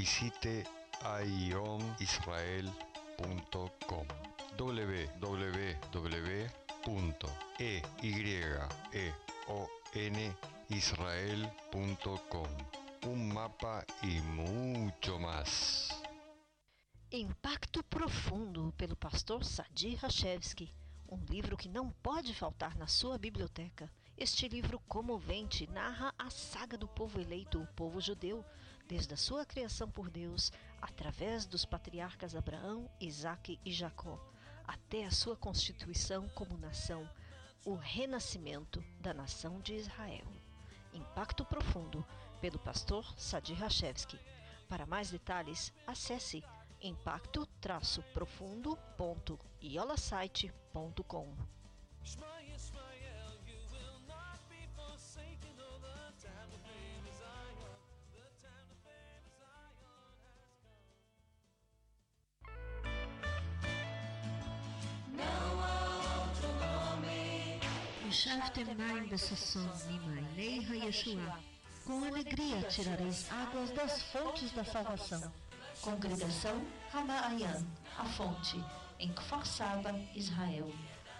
visite ionisrael.com www.eyeonisrael.com Un mapa y mucho más. Impacto Profundo, pelo pastor Sadi Rachevski. Um livro que não pode faltar na sua biblioteca. Este livro comovente narra a saga do povo eleito, o povo judeu, desde a sua criação por Deus, através dos patriarcas Abraão, Isaque e Jacó, até a sua constituição como nação, o renascimento da nação de Israel. Impacto Profundo, pelo pastor Sadi Rachevski. Para mais detalhes, acesse impacto-profundo.iolasite.com. Shaftem Naim Bessasson Nimainei Yeshua. Com alegria tirareis águas das fontes da salvação. Congregação Ramaayan, a fonte, em Kfar Saba, Israel.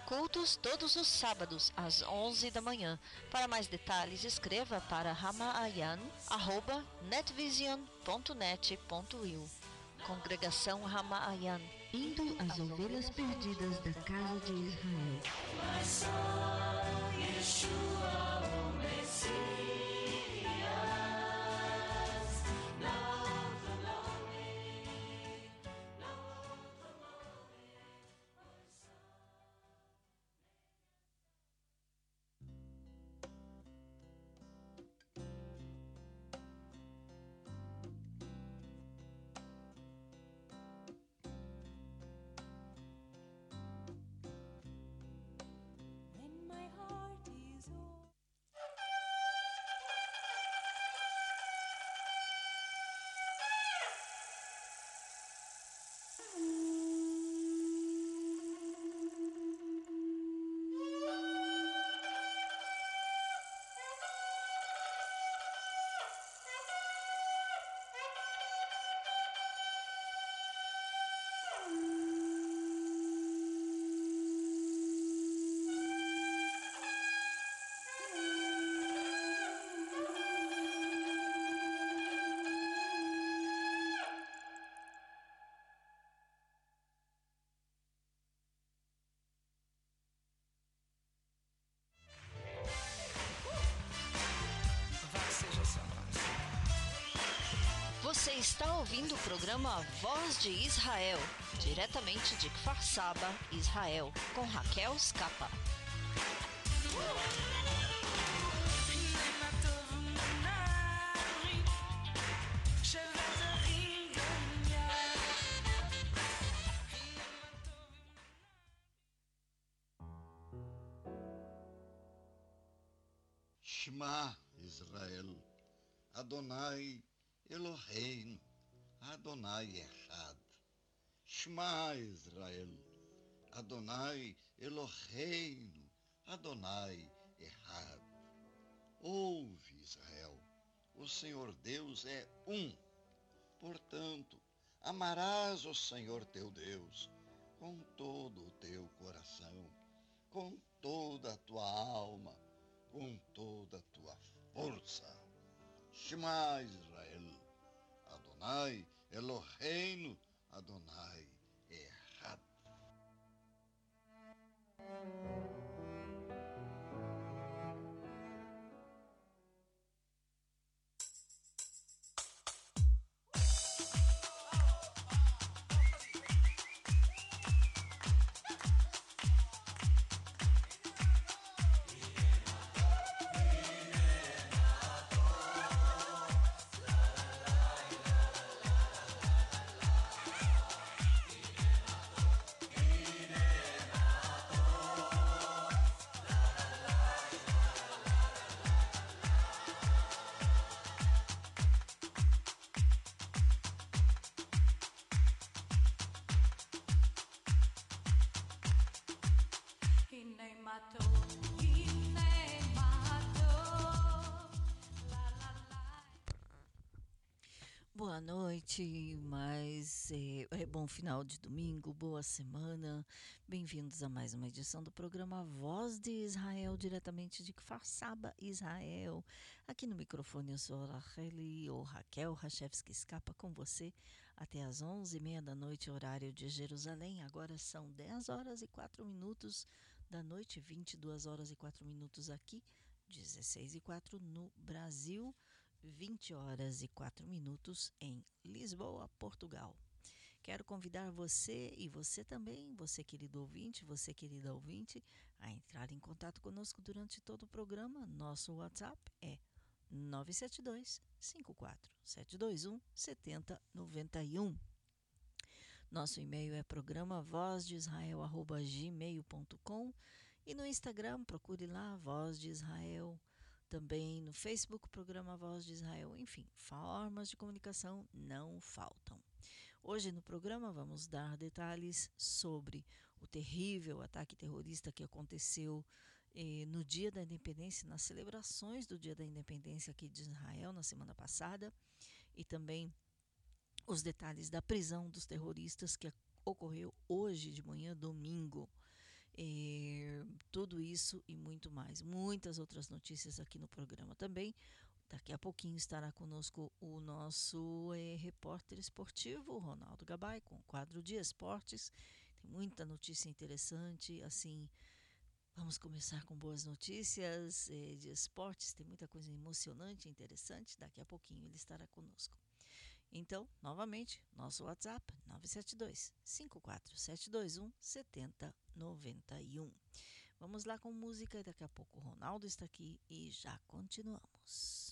Cultos todos os sábados, às 11 da manhã. Para mais detalhes, escreva para ramaayan.netvision.net.il. Congregação Ramaayan. Indo as ovelhas perdidas da casa de Israel. When Você está ouvindo o programa Voz de Israel, diretamente de Kfar Saba, Israel, com Raquel Scapa. O Senhor teu Deus com todo o teu coração, com toda a tua alma, com toda a tua força. Shema Israel, Adonai Eloheinu, Adonai Echad. Noite, mas é, é bom final de domingo, boa semana. Bem-vindos a mais uma edição do programa Voz de Israel, diretamente de Kfar Saba, Israel. Aqui no microfone eu sou a Racheli, ou Raquel Rachevski Escapa com você até às 11h30 da noite, horário de Jerusalém. Agora são 10 horas e 4 minutos da noite, 22 horas e 4 minutos aqui, 16 e 4 no Brasil. 20 horas e 4 minutos em Lisboa, Portugal. Quero convidar você e você também, você querido ouvinte, você querida ouvinte, a entrar em contato conosco durante todo o programa. Nosso WhatsApp é 972 54 721 7091. Nosso e-mail é programa vozdisrael@gmail.com e no Instagram procure lá Voz de Israel também no Facebook, programa Voz de Israel. Enfim, formas de comunicação não faltam. Hoje no programa vamos dar detalhes sobre o terrível ataque terrorista que aconteceu eh, no dia da independência, nas celebrações do dia da independência aqui de Israel na semana passada, e também os detalhes da prisão dos terroristas que ocorreu hoje de manhã, domingo. É, tudo isso e muito mais. Muitas outras notícias aqui no programa também. Daqui a pouquinho estará conosco o nosso é, repórter esportivo, Ronaldo Gabay, com o quadro de esportes. Tem muita notícia interessante, assim. Vamos começar com boas notícias é, de esportes. Tem muita coisa emocionante interessante. Daqui a pouquinho ele estará conosco. Então, novamente, nosso WhatsApp 972 54721 7091. Vamos lá com música e daqui a pouco o Ronaldo está aqui e já continuamos.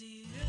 E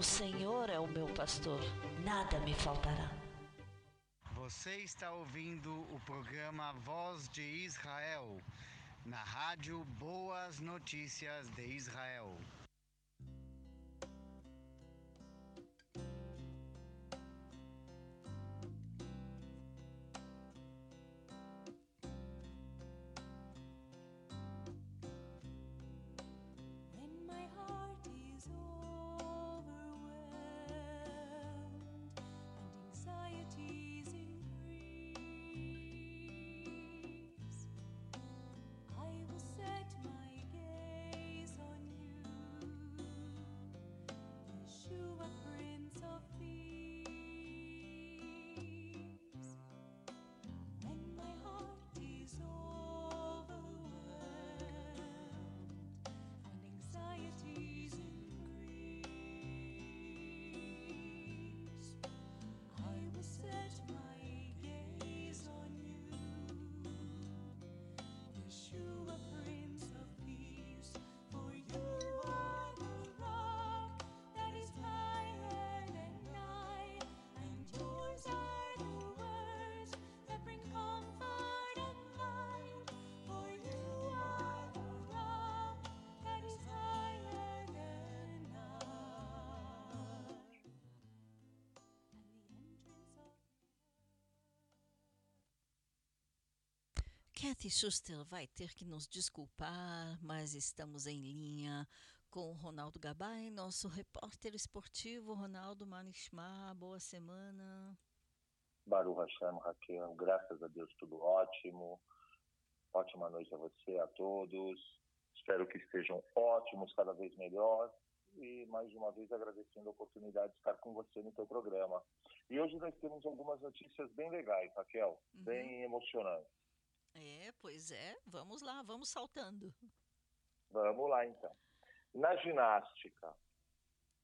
O Senhor é o meu pastor, nada me faltará. Você está ouvindo o programa Voz de Israel, na rádio Boas Notícias de Israel. Kathy Schuster vai ter que nos desculpar, mas estamos em linha com o Ronaldo Gabay, nosso repórter esportivo. Ronaldo Manishma, boa semana. Baruch Hashem, Raquel, graças a Deus tudo ótimo. Ótima noite a você, a todos. Espero que estejam ótimos, cada vez melhor. E mais uma vez agradecendo a oportunidade de estar com você no teu programa. E hoje nós temos algumas notícias bem legais, Raquel, Uhum. bem emocionantes. Pois é, vamos lá, vamos saltando. Vamos lá então. Na ginástica,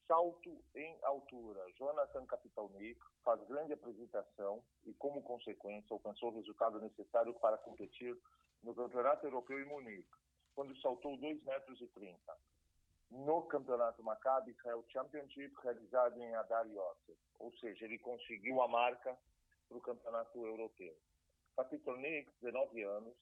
salto em altura, Jonathan Capitalnik faz grande apresentação e, como consequência, alcançou o resultado necessário para competir no Campeonato Europeu em Munique, quando saltou 2,30 metros. 30. No Campeonato Maccabi Israel Championship, realizado em Adar Yosef, ou seja, ele conseguiu a marca para o Campeonato Europeu. Capitolnik, 19 anos,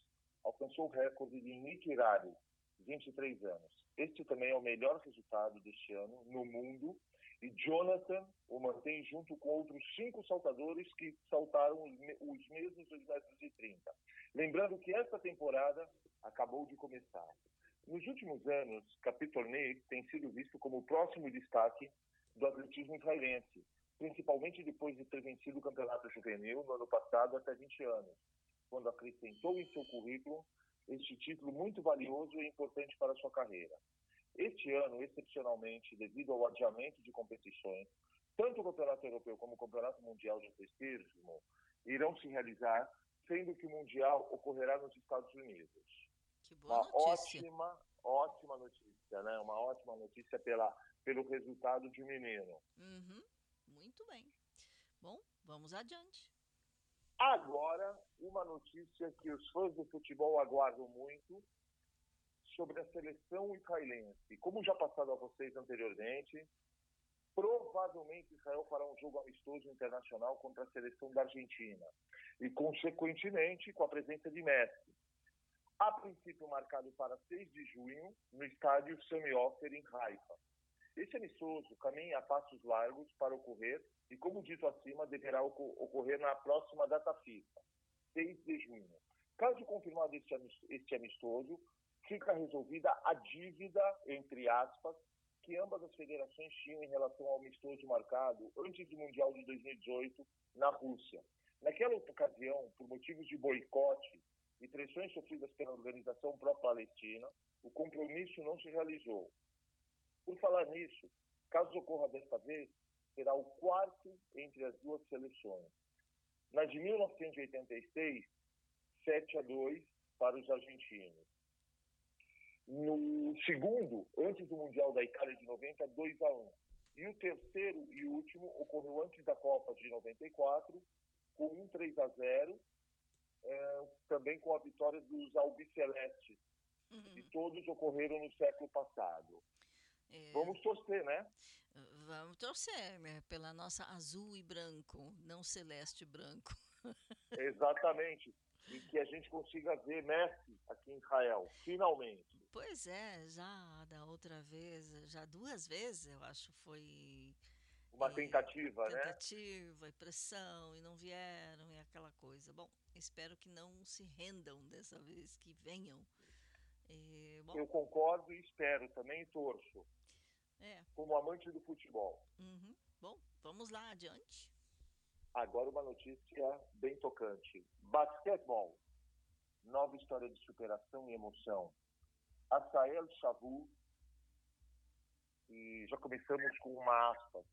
alcançou o recorde de Nick Irari, 23 anos. Este também é o melhor resultado deste ano no mundo e Jonathan o mantém junto com outros cinco saltadores que saltaram os, me- os mesmos 2 metros e 30. Lembrando que esta temporada acabou de começar. Nos últimos anos, Capitolnik tem sido visto como o próximo destaque do atletismo israelense, principalmente depois de ter vencido o campeonato juvenil no ano passado até 20 anos, quando acrescentou em seu currículo este título muito valioso e importante para a sua carreira. Este ano, excepcionalmente, devido ao adiamento de competições, tanto o Campeonato Europeu como o Campeonato Mundial de Atletismo irão se realizar, sendo que o Mundial ocorrerá nos Estados Unidos. Que boa Uma notícia. ótima, ótima notícia, né? Uma ótima notícia pela, pelo resultado de um menino. Uhum, muito bem. Bom, vamos adiante. Agora, uma notícia que os fãs do futebol aguardam muito sobre a seleção israelense. Como já passado a vocês anteriormente, provavelmente Israel fará um jogo amistoso internacional contra a seleção da Argentina e, consequentemente, com a presença de Messi. A princípio marcado para 6 de junho no estádio Sami Ofer em Haifa. Esse amistoso caminha a passos largos para ocorrer e, como dito acima, deverá oco- ocorrer na próxima data FIFA, 6 de junho. Caso confirmado este este amistoso, fica resolvida a dívida, entre aspas, que ambas as federações tinham em relação ao amistoso marcado antes do Mundial de 2018 na Rússia. Naquela ocasião, por motivos de boicote e pressões sofridas pela organização pró-palestina, o compromisso não se realizou. Por falar nisso, caso ocorra desta vez, será o quarto entre as duas seleções. Na de 1986, 7 a 2 para os argentinos. No segundo, antes do Mundial da Itália de 90, 2 a 1. E o terceiro e último ocorreu antes da Copa de 94, com um 3 a 0, eh, também com a vitória dos albicelestes. E todos ocorreram no século passado. Vamos torcer, né? vamos torcer né, pela nossa azul e branco, não celeste e branco. Exatamente. E que a gente consiga ver Messi aqui em Israel, finalmente. Pois é, já da outra vez, já duas vezes, eu acho, foi Uma É, tentativa, né? tentativa e pressão e não vieram e aquela coisa. Bom, espero que não se rendam dessa vez, que venham. É, bom, Eu concordo e espero também e torço, é, como amante do futebol. uhum. Bom, vamos lá adiante. Agora uma notícia bem tocante. Basquetebol. Nova história de superação e emoção. Asael Shavu. E já começamos com uma aspas.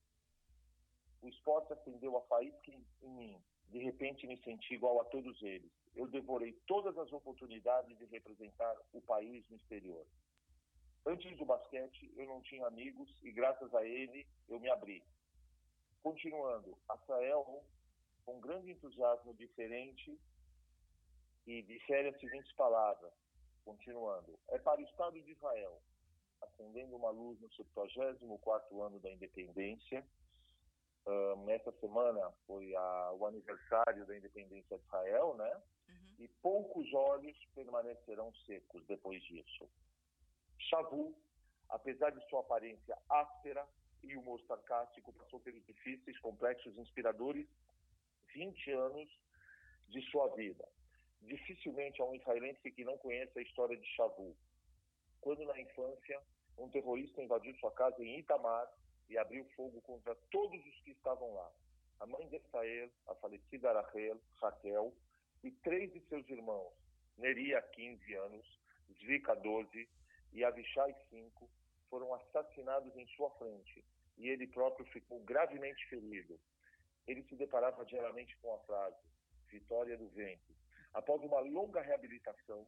O esporte acendeu a faísca em mim. De repente me senti igual a todos eles. Eu devorei todas as oportunidades de representar o país no exterior. Antes do basquete, eu não tinha amigos e graças a ele eu me abri. Continuando, Asael, com grande entusiasmo diferente, e dissere as seguintes palavras, continuando. É para o Estado de Israel, acendendo uma luz no 74º ano da independência. Ah, nessa semana foi a- o aniversário da independência de Israel, né? Uhum. E poucos olhos permanecerão secos depois disso. Shavu, apesar de sua aparência áspera e humor sarcástico, passou pelos difíceis, complexos, inspiradores 20 anos de sua vida. Dificilmente há um israelense que não conheça a história de Shavu. Quando na infância, um terrorista invadiu sua casa em Itamar e abriu fogo contra todos os que estavam lá. A mãe de Israel, a falecida Rachel, Raquel, e três de seus irmãos, Neria, 15 anos, Zvika, 12 e Avishai, 5, foram assassinados em sua frente e ele próprio ficou gravemente ferido. Ele se deparava diariamente com a frase Vitória do Vento. Após uma longa reabilitação,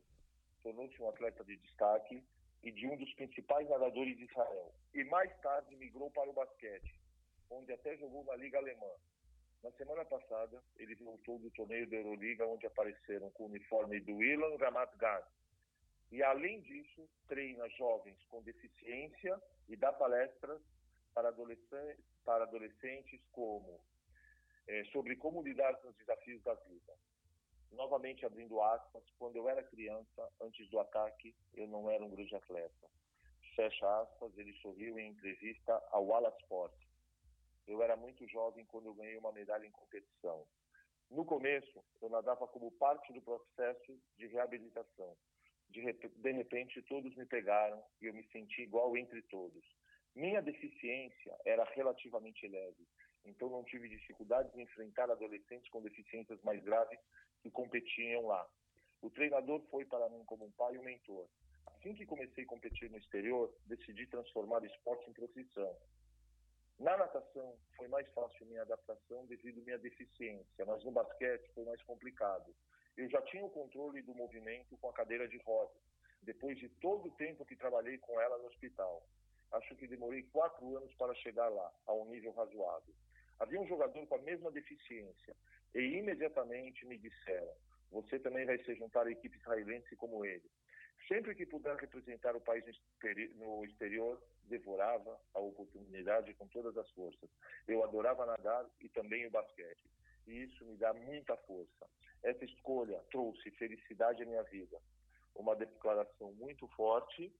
tornou-se um atleta de destaque e de um dos principais nadadores de Israel. E mais tarde migrou para o basquete, onde até jogou na Liga Alemã. Na semana passada, ele voltou do torneio da Euroliga, onde apareceram com o uniforme do Ilan Ramat Gan. E, além disso, treina jovens com deficiência e dá palestras para adolescentes, para adolescentes como eh, sobre como lidar com os desafios da vida. Novamente abrindo aspas, quando eu era criança, antes do ataque, eu não era um grande atleta. Fecha aspas, ele sorriu em entrevista ao Walla Sport. Eu era muito jovem quando eu ganhei uma medalha em competição. No começo, eu nadava como parte do processo de reabilitação. De, de repente, todos me pegaram e eu me senti igual entre todos. Minha deficiência era relativamente leve, então não tive dificuldades em enfrentar adolescentes com deficiências mais graves que competiam lá. O treinador foi para mim como um pai e um mentor. Assim que comecei a competir no exterior, decidi transformar o esporte em profissão. Na natação, foi mais fácil minha adaptação devido à minha deficiência, mas no basquete foi mais complicado. Eu já tinha o controle do movimento com a cadeira de rodas, depois de todo o tempo que trabalhei com ela no hospital. Acho que demorei quatro anos para chegar lá, a um nível razoável. Havia um jogador com a mesma deficiência e imediatamente me disseram: Você também vai se juntar à equipe israelense como ele. Sempre que puder representar o país no exteri- no exterior, devorava a oportunidade com todas as forças. Eu adorava nadar e também o basquete. E isso me dá muita força. Essa escolha trouxe felicidade à minha vida. Uma declaração muito forte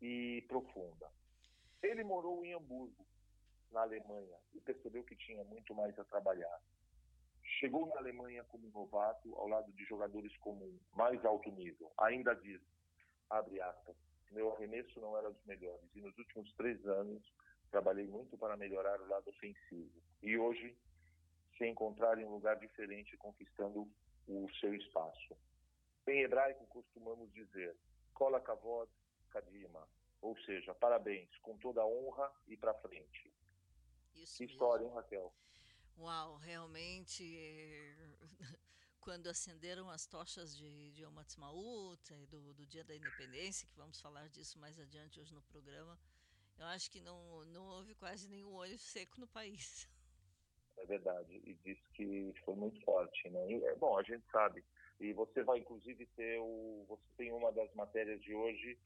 e profunda. Ele morou em Hamburgo, na Alemanha, e percebeu que tinha muito mais a trabalhar. Chegou na Alemanha como novato, ao lado de jogadores com mais alto nível. Ainda diz, abre aspas, meu arremesso não era dos melhores, e nos últimos três anos trabalhei muito para melhorar o lado ofensivo. E hoje, se encontrar em um lugar diferente, conquistando o seu espaço. Em hebraico, costumamos dizer, Kola Kavod Kadima, ou seja, parabéns, com toda a honra e para frente. Isso Que mesmo. história, hein, Raquel? Uau, realmente, quando acenderam as tochas de, de Yom Ha'atzmaut, eh, do, do Dia da Independência, que vamos falar disso mais adiante hoje no programa, eu acho que não, não houve quase nenhum olho seco no país. É verdade. E diz que foi muito forte, né? E, é, bom, a gente sabe. E você vai, inclusive, ter o. Você tem uma das matérias de hoje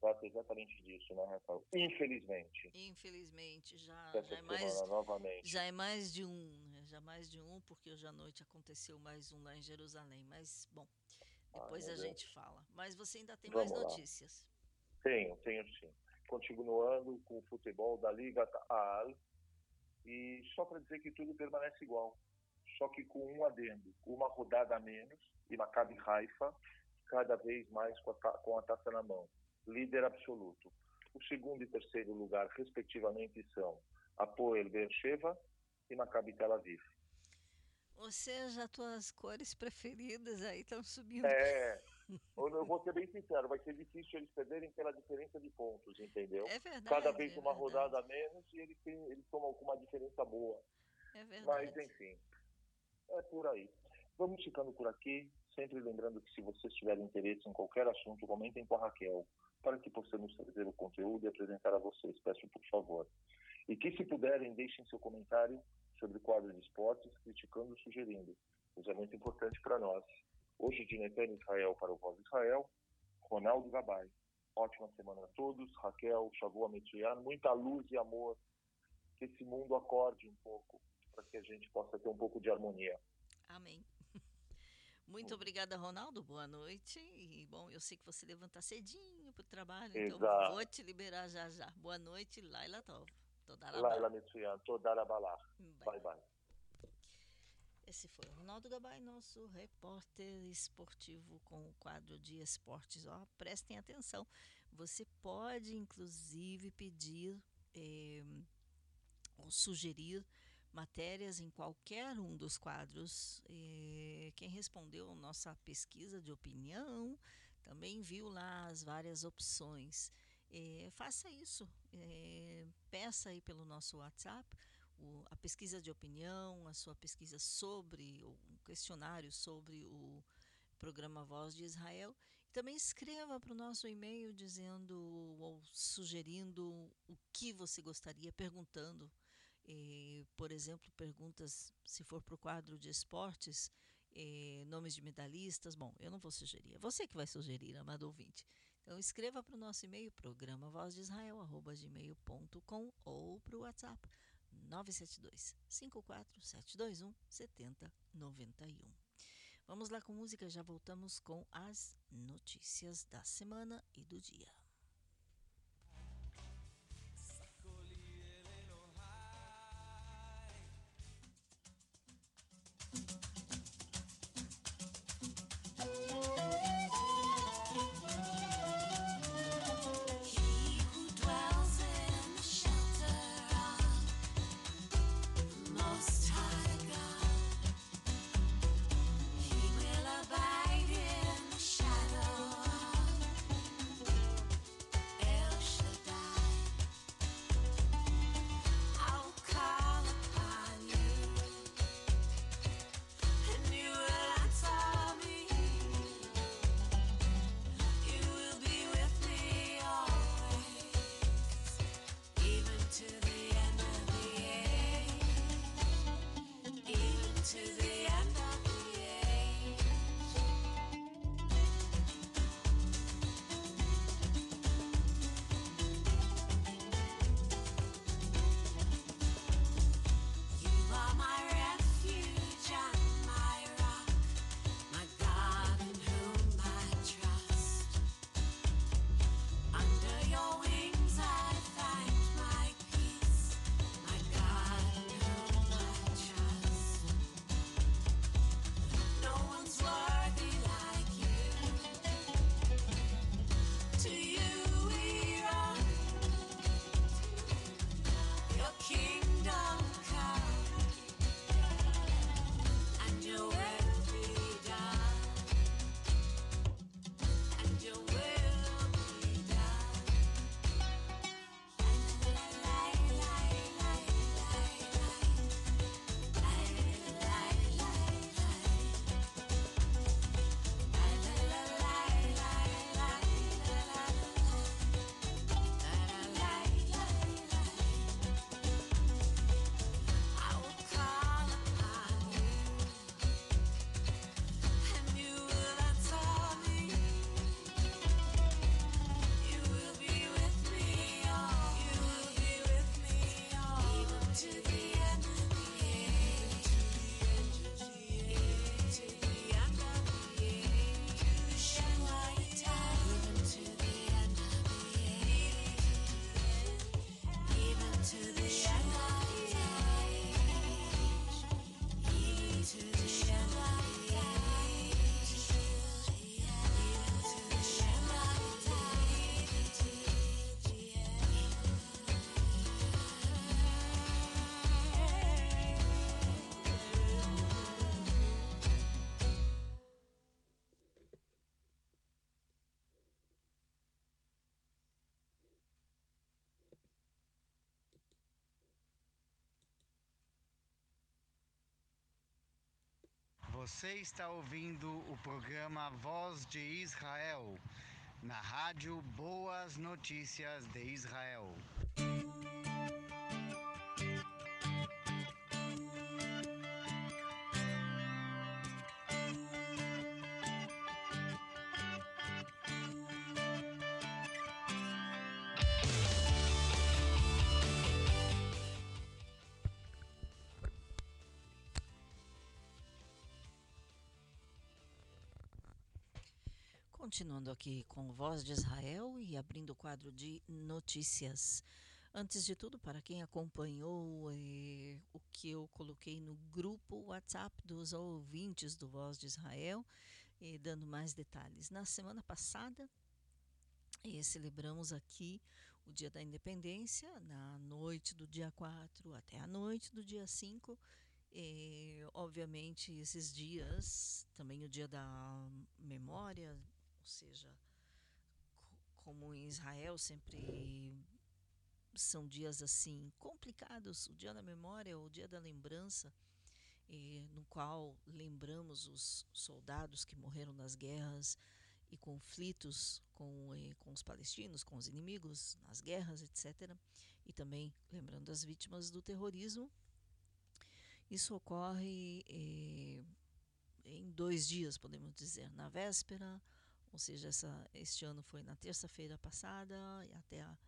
trata exatamente disso, né, Rafael? Infelizmente. Infelizmente, já, já é mais novamente. Já é mais de um, né? Já mais de um, porque hoje à noite aconteceu mais um lá em Jerusalém. Mas, bom, depois meu a Deus. gente fala. Mas você ainda tem Vamos mais lá. notícias. Tenho, tenho sim. Continuando com o futebol da Liga Al. E só para dizer que tudo permanece igual. Só que com um adendo. Uma rodada a menos e Maccabi Haifa cada vez mais com a, com a taça na mão. Líder absoluto. O segundo e terceiro lugar, respectivamente, são Apoel Beersheva e Maccabi Tel Aviv. Ou seja, as tuas cores preferidas aí estão subindo. É, eu vou ser bem sincero, vai ser difícil eles perderem pela diferença de pontos, entendeu? É verdade. Cada vez é uma verdade, rodada a menos e eles, têm, eles tomam com uma diferença boa. É Mas, verdade. enfim, é por aí. Vamos ficando por aqui, sempre lembrando que se vocês tiverem interesse em qualquer assunto, comentem com a Raquel, para que possamos trazer o conteúdo e apresentar a vocês, peço por favor. E que, se puderem, deixem seu comentário sobre o quadro de esportes, criticando ou sugerindo. Isso é muito importante para nós. Hoje, de Netan Israel para o Voz Israel, Ronaldo Gabay. Ótima semana a todos. Raquel, Shavu Metsuyan, muita luz e amor. Que esse mundo acorde um pouco, para que a gente possa ter um pouco de harmonia. Amém. Muito obrigada, Ronaldo. Boa noite. E, bom, eu sei que você levanta cedinho para o trabalho, então Exato. vou te liberar já já. Boa noite, Laila Tov. Toda Laila Metsuyan, Todara Balá. Bye, bye. Esse foi o Ronaldo Gabay, nosso repórter esportivo com o quadro de esportes. Ó, prestem atenção. Você pode, inclusive, pedir eh, ou sugerir matérias em qualquer um dos quadros. Eh, quem respondeu nossa pesquisa de opinião também viu lá as várias opções. Eh, faça isso. peça aí pelo nosso WhatsApp o- a pesquisa de opinião, a sua pesquisa sobre, um questionário sobre o programa Voz de Israel. E também escreva para o nosso e-mail dizendo ou sugerindo o que você gostaria, perguntando. eh, por exemplo, perguntas, se for para o quadro de esportes, nomes de medalhistas. Bom, eu não vou sugerir, é você que vai sugerir, amado ouvinte. Então escreva para o nosso e-mail, programa voz de arroba gmail.com ou para o WhatsApp 972 54721 7091. Vamos lá com música, já voltamos com as notícias da semana e do dia. Você está ouvindo o programa Voz de Israel, na rádio Boas Notícias de Israel. Continuando aqui com Voz de Israel e abrindo o quadro de notícias. Antes de tudo, para quem acompanhou eh, o que eu coloquei no grupo WhatsApp dos ouvintes do Voz de Israel, eh, dando mais detalhes. Na semana passada, eh, celebramos aqui o Dia da Independência, na noite do dia 4 até a noite do dia 5. Eh, obviamente, esses dias, também o Dia da Memória, seja, co- como em Israel sempre são dias assim complicados, o dia da memória, o dia da lembrança, no qual lembramos os soldados que morreram nas guerras e conflitos com, com os palestinos, com os inimigos, nas guerras, etc. E também lembrando as vítimas do terrorismo. Isso ocorre eh, em dois dias, podemos dizer, na véspera, ou seja, essa, este ano foi na terça-feira passada e até a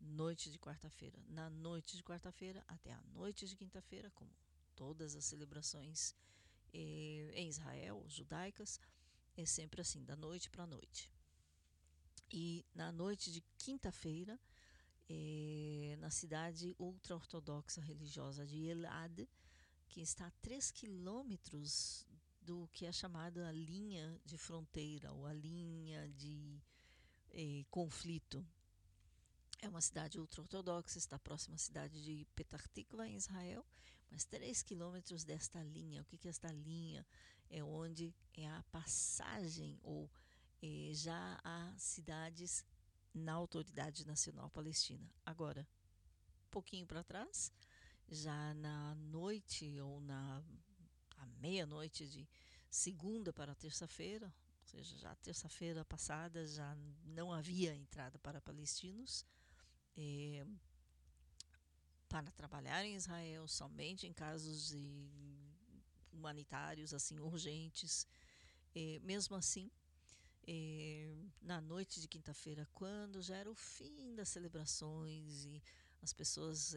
noite de quarta-feira. Na noite de quarta-feira até a noite de quinta-feira, como todas as celebrações eh, em Israel, judaicas, é sempre assim, da noite para a noite. E na noite de quinta-feira, eh, na cidade ultra-ortodoxa religiosa de Elad, que está a 3 quilômetros do que é chamada a linha de fronteira ou a linha de eh, conflito. É uma cidade ultra-ortodoxa, está próxima à cidade de Petah Tikva, em Israel, mas 3 quilômetros desta linha. O que que é esta linha? É onde é a passagem ou eh, já há cidades na Autoridade Nacional Palestina. Agora, um pouquinho para trás, já na noite ou na à meia-noite de segunda para terça-feira, ou seja, já terça-feira passada já não havia entrada para palestinos para trabalhar em Israel somente em casos de humanitários assim urgentes. Mesmo assim, na noite de quinta-feira, quando já era o fim das celebrações e as pessoas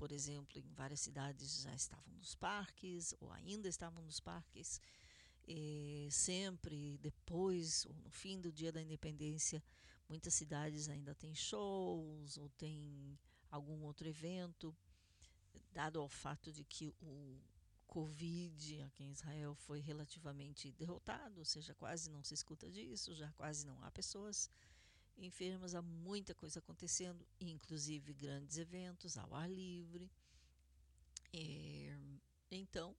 por exemplo, em várias cidades já estavam nos parques ou ainda estavam nos parques. Eh, sempre depois ou no fim do dia da independência, muitas cidades ainda têm shows ou tem algum outro evento, dado ao fato de que o Covid aqui em Israel foi relativamente derrotado, ou seja, quase não se escuta disso, já quase não há pessoas enfermas, há muita coisa acontecendo, inclusive grandes eventos ao ar livre. É, então,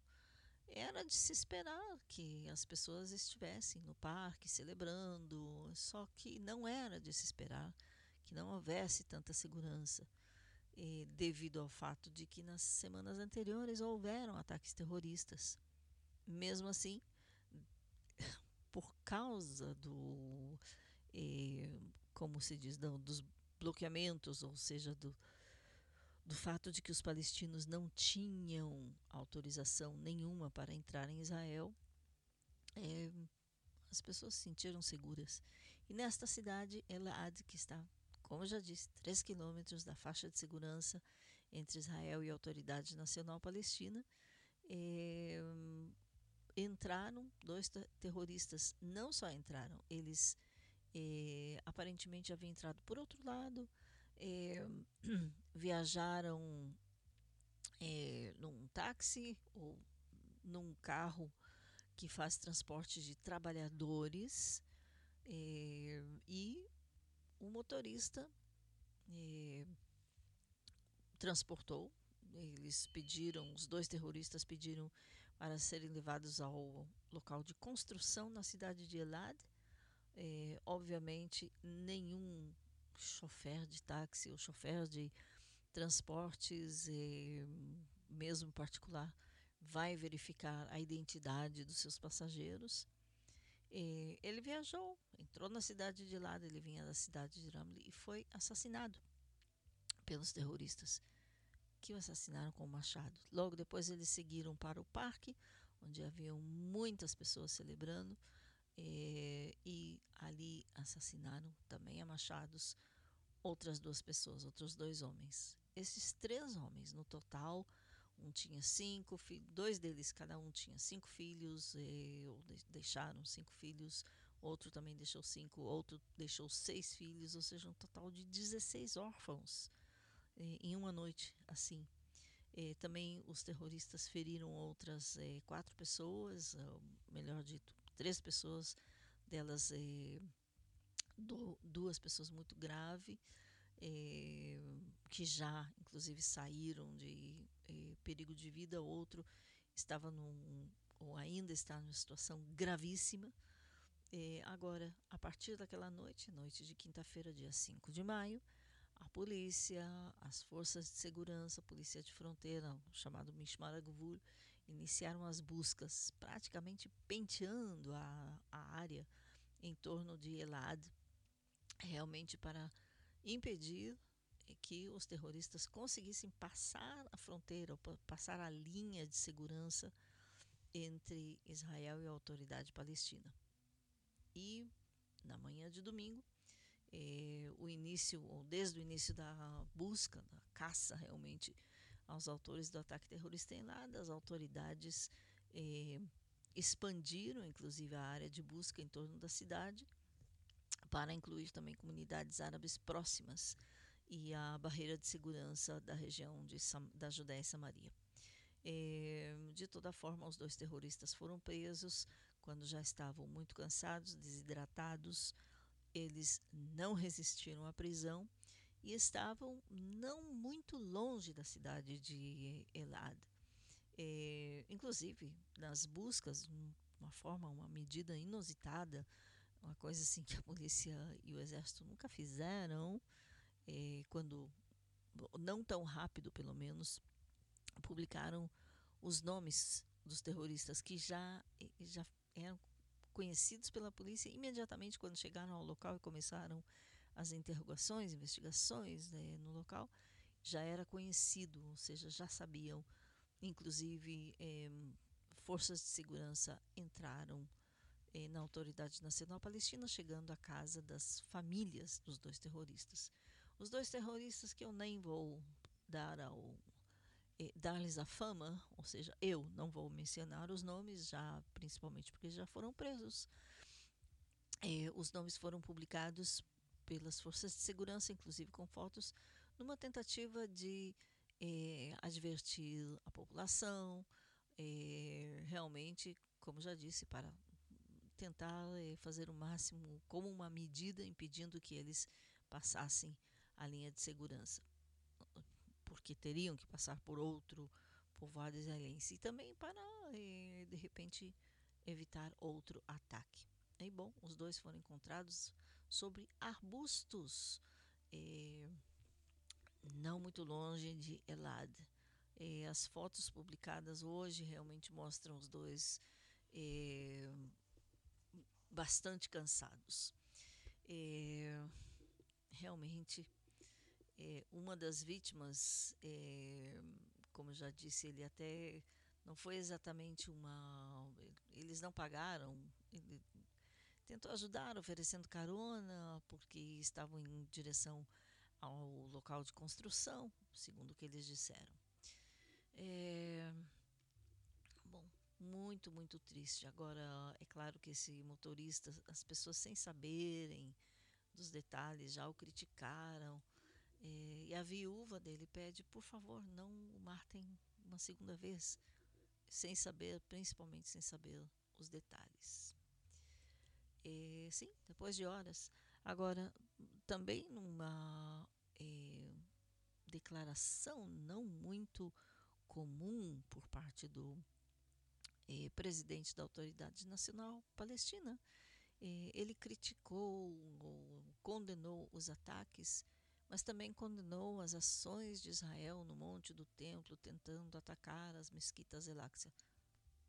era de se esperar que as pessoas estivessem no parque celebrando, só que não era de se esperar que não houvesse tanta segurança, eh, devido ao fato de que nas semanas anteriores houveram ataques terroristas. Mesmo assim, por causa do eh, como se diz, não, dos bloqueamentos, ou seja, do, do fato de que os palestinos não tinham autorização nenhuma para entrar em Israel, é, as pessoas se sentiram seguras. E nesta cidade, Elad, que está, como já disse, 3 quilômetros da faixa de segurança entre Israel e a Autoridade Nacional Palestina, é, entraram dois terroristas, não só entraram, eles eh, aparentemente havia entrado por outro lado, eh, viajaram eh, num táxi ou num carro que faz transporte de trabalhadores e o motorista transportou. Eles pediram, os dois terroristas pediram para serem levados ao local de construção na cidade de Elad é, obviamente, nenhum chofer de táxi ou chofer de transportes, é, mesmo particular, vai verificar a identidade dos seus passageiros. Eh, ele viajou, entrou na cidade de Elad, ele vinha da cidade de Ramli e foi assassinado pelos terroristas que o assassinaram com o machado. Logo depois eles seguiram para o parque, onde haviam muitas pessoas celebrando, eh, e ali assassinaram também a machados outras duas pessoas, outros dois homens. Esses três homens, no total, um tinha cinco filhos, dois deles, cada um tinha cinco filhos, eh, ou de- deixaram cinco filhos, outro também deixou cinco, outro deixou seis filhos, ou seja, um total de 16 órfãos eh, em uma noite assim. Eh, também os terroristas feriram outras quatro pessoas, ou melhor dito, três pessoas, delas eh, du- duas pessoas muito graves, que já inclusive saíram de eh, perigo de vida, outro estava num, ou ainda está numa situação gravíssima. Eh, agora, a partir daquela noite, noite de quinta-feira, dia 5 de maio, a polícia, as forças de segurança, a polícia de fronteira, o chamado Mishmar Agvul, iniciaram as buscas, praticamente penteando a, a área em torno de Elad, realmente para impedir que os terroristas conseguissem passar a fronteira, passar a linha de segurança entre Israel e a autoridade palestina. E na manhã de domingo, eh, o início, ou desde o início da busca, da caça realmente aos autores do ataque terrorista em Lada, as autoridades eh, expandiram inclusive a área de busca em torno da cidade para incluir também comunidades árabes próximas e a barreira de segurança da região de Sam, da Judéia e Samaria. Eh, de toda forma, os dois terroristas foram presos quando já estavam muito cansados, desidratados. Eles não resistiram à prisão e estavam não muito longe da cidade de Elad. Eh, inclusive, nas buscas, um- uma forma, uma medida inusitada, uma coisa assim que a polícia e o exército nunca fizeram, eh, quando não tão rápido, pelo menos, publicaram os nomes dos terroristas que já já eram conhecidos pela polícia imediatamente quando chegaram ao local e começaram as interrogações, investigações né, no local, já era conhecido, ou seja, já sabiam. Inclusive, eh, forças de segurança entraram eh, na Autoridade Nacional Palestina, chegando à casa das famílias dos dois terroristas. Os dois terroristas que eu nem vou dar ao eh, dar-lhes a fama, ou seja, eu não vou mencionar os nomes, já principalmente porque já foram presos. Os nomes foram publicados pelas forças de segurança, inclusive com fotos, numa tentativa de eh, advertir a população, eh, realmente, como já disse, para tentar eh, fazer o máximo como uma medida impedindo que eles passassem a linha de segurança, porque teriam que passar por outro povoado israelense e também para de repente evitar outro ataque. E bom, os dois foram encontrados sobre arbustos, eh, não muito longe de Elad. Eh, as fotos publicadas hoje realmente mostram os dois eh, bastante cansados. Realmente, uma das vítimas, como eu já disse, ele até não foi exatamente uma. Eles não pagaram. Ele tentou ajudar, oferecendo carona, porque estavam em direção ao local de construção, segundo o que eles disseram. É, bom, muito, muito triste. Agora, é claro que esse motorista, as pessoas sem saberem dos detalhes já o criticaram. é, e a viúva dele pede, por favor, não o matem uma segunda vez, sem saber, principalmente sem saber os detalhes. É, sim, depois de horas. Agora, também numa é, declaração não muito comum por parte do eh, presidente da Autoridade Nacional Palestina. Eh, ele criticou ou condenou os ataques, mas também condenou as ações de Israel no Monte do Templo, tentando atacar as mesquitas Eláxia.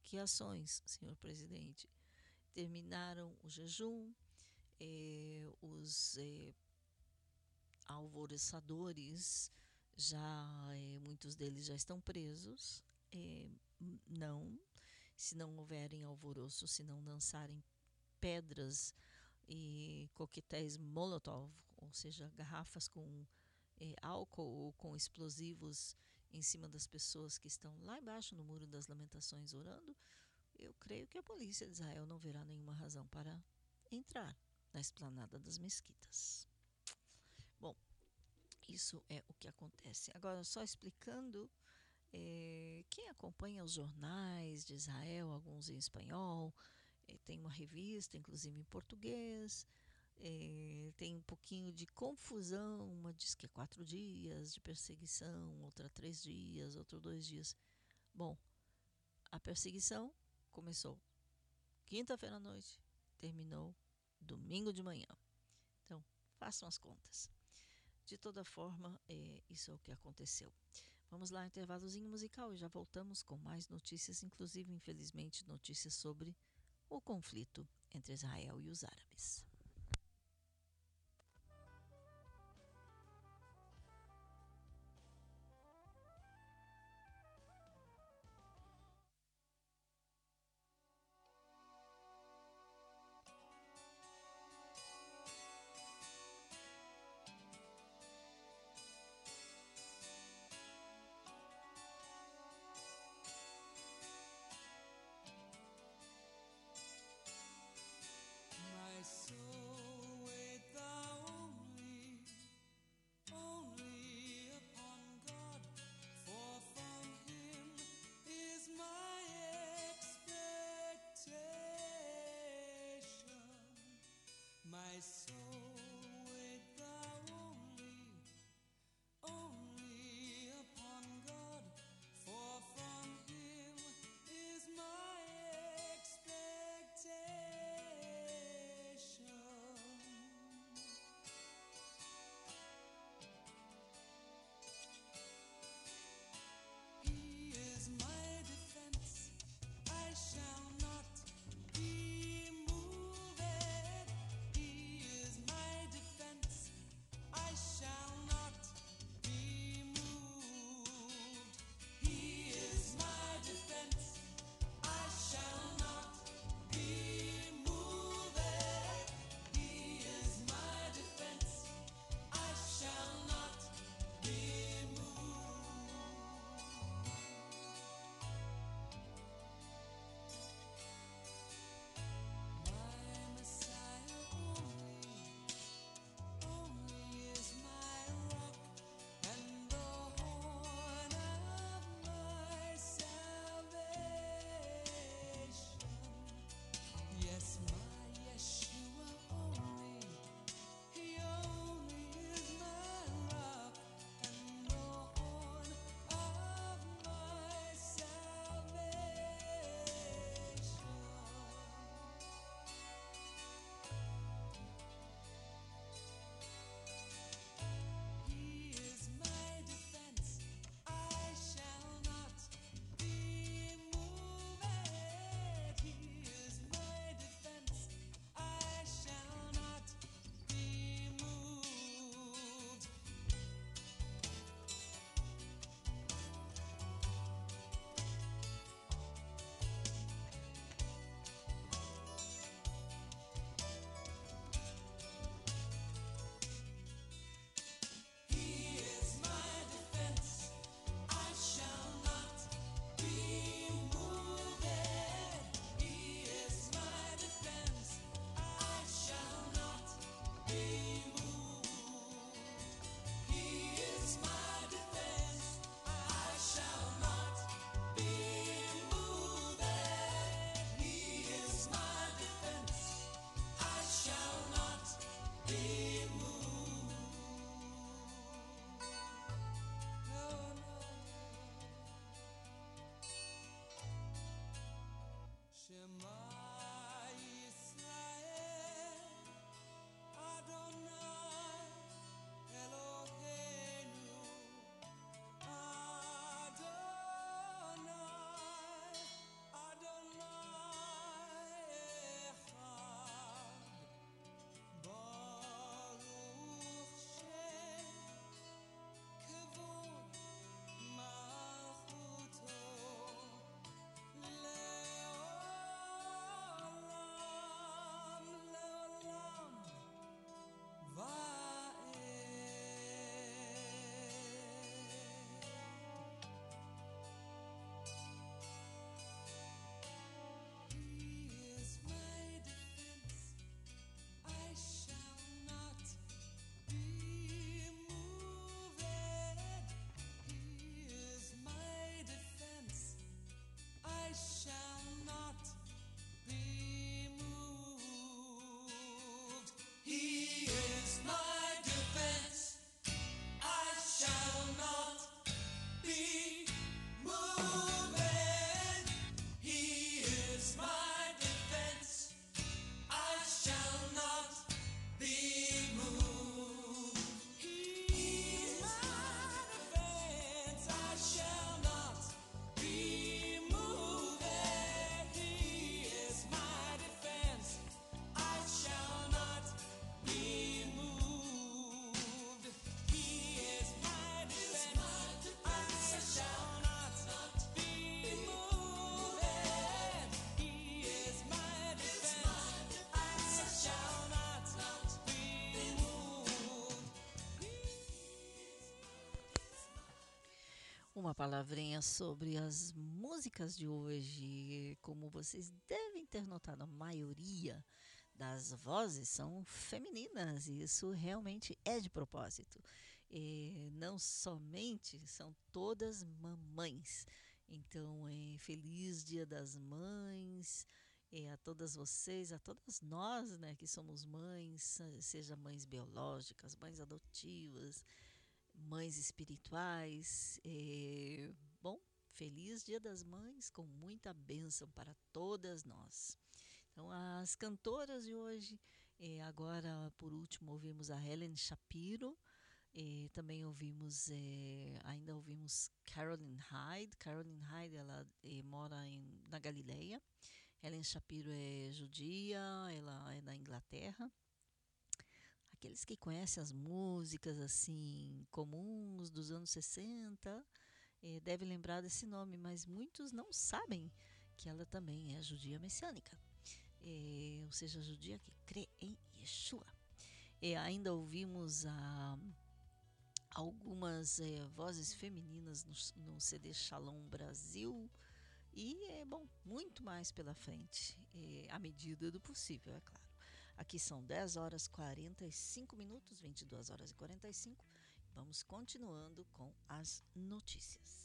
Que ações, senhor presidente? Terminaram o jejum, eh, os eh, já eh, muitos deles já estão presos. Eh, não, se não houverem alvoroço, se não lançarem pedras e coquetéis Molotov, ou seja, garrafas com álcool ou com explosivos em cima das pessoas que estão lá embaixo no Muro das Lamentações orando, eu creio que a polícia de Israel não verá nenhuma razão para entrar na esplanada das mesquitas. Bom, isso é o que acontece. Agora, só explicando, eh, quem acompanha os jornais de Israel, alguns em espanhol, eh, tem uma revista, inclusive em português, eh, tem um pouquinho de confusão. Uma diz que é quatro dias de perseguição, outra três dias, outro dois dias. Bom, a perseguição começou quinta-feira à noite, terminou domingo de manhã. Então, façam as contas. De toda forma, eh, isso é o que aconteceu. Vamos lá, intervalozinho musical e já voltamos com mais notícias, inclusive, infelizmente, notícias sobre o conflito entre Israel e os árabes. Uma palavrinha sobre as músicas de hoje. Como vocês devem ter notado, a maioria das vozes são femininas e isso realmente é de propósito. E não somente são todas mamães. Então, é, feliz Dia das Mães a todas vocês, a todas nós, né, que somos mães, seja mães biológicas, mães adotivas, mães espirituais. É, bom, feliz Dia das Mães, com muita bênção para todas nós. Então, as cantoras de hoje, é, agora por último ouvimos a Helen Shapiro, é, também ouvimos, ainda ouvimos Carolyn Hyde. Carolyn Hyde, ela mora em, na Galileia. Helen Shapiro é judia, ela é da Inglaterra. Aqueles que conhecem as músicas assim comuns dos anos 60 eh, devem lembrar desse nome, mas muitos não sabem que ela também é judia messiânica, eh, ou seja, judia que crê em Yeshua. E ainda ouvimos a algumas eh, vozes femininas no, no CD Shalom Brasil e é bom, muito mais pela frente, eh, à medida do possível, é claro. Aqui são 10 horas 45 minutos, 22 horas e 45. Vamos continuando com as notícias.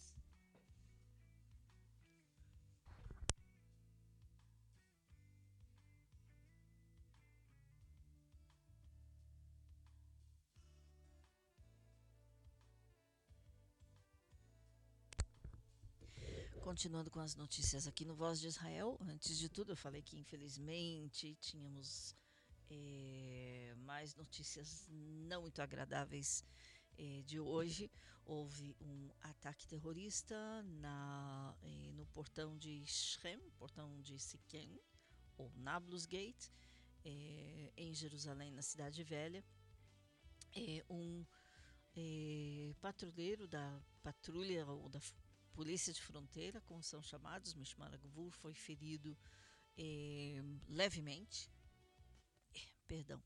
Continuando com as notícias aqui no Voz de Israel, antes de tudo eu falei que infelizmente tínhamos eh, mais notícias não muito agradáveis eh, de hoje. Houve um ataque terrorista na, eh, no portão de Shem, portão de Siquem, ou Nablus Gate, em Jerusalém, na Cidade Velha. Um patrulheiro da patrulha ou da Polícia de Fronteira, como são chamados, Mishmar Gvur, foi ferido levemente, perdão,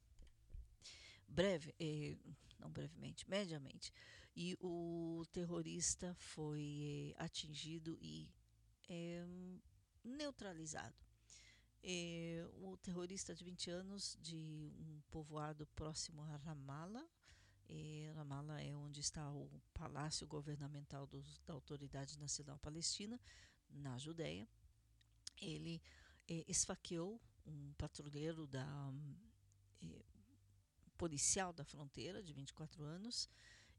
breve, eh, não brevemente, mediamente, e o terrorista foi eh, atingido e eh, neutralizado. Eh, o terrorista de 20 anos de um povoado próximo a Ramallah, eh, Ramallah é onde está o palácio governamental dos- da Autoridade Nacional Palestina, na Judéia. Ele eh, esfaqueou um patrulheiro da policial da fronteira de 24 anos,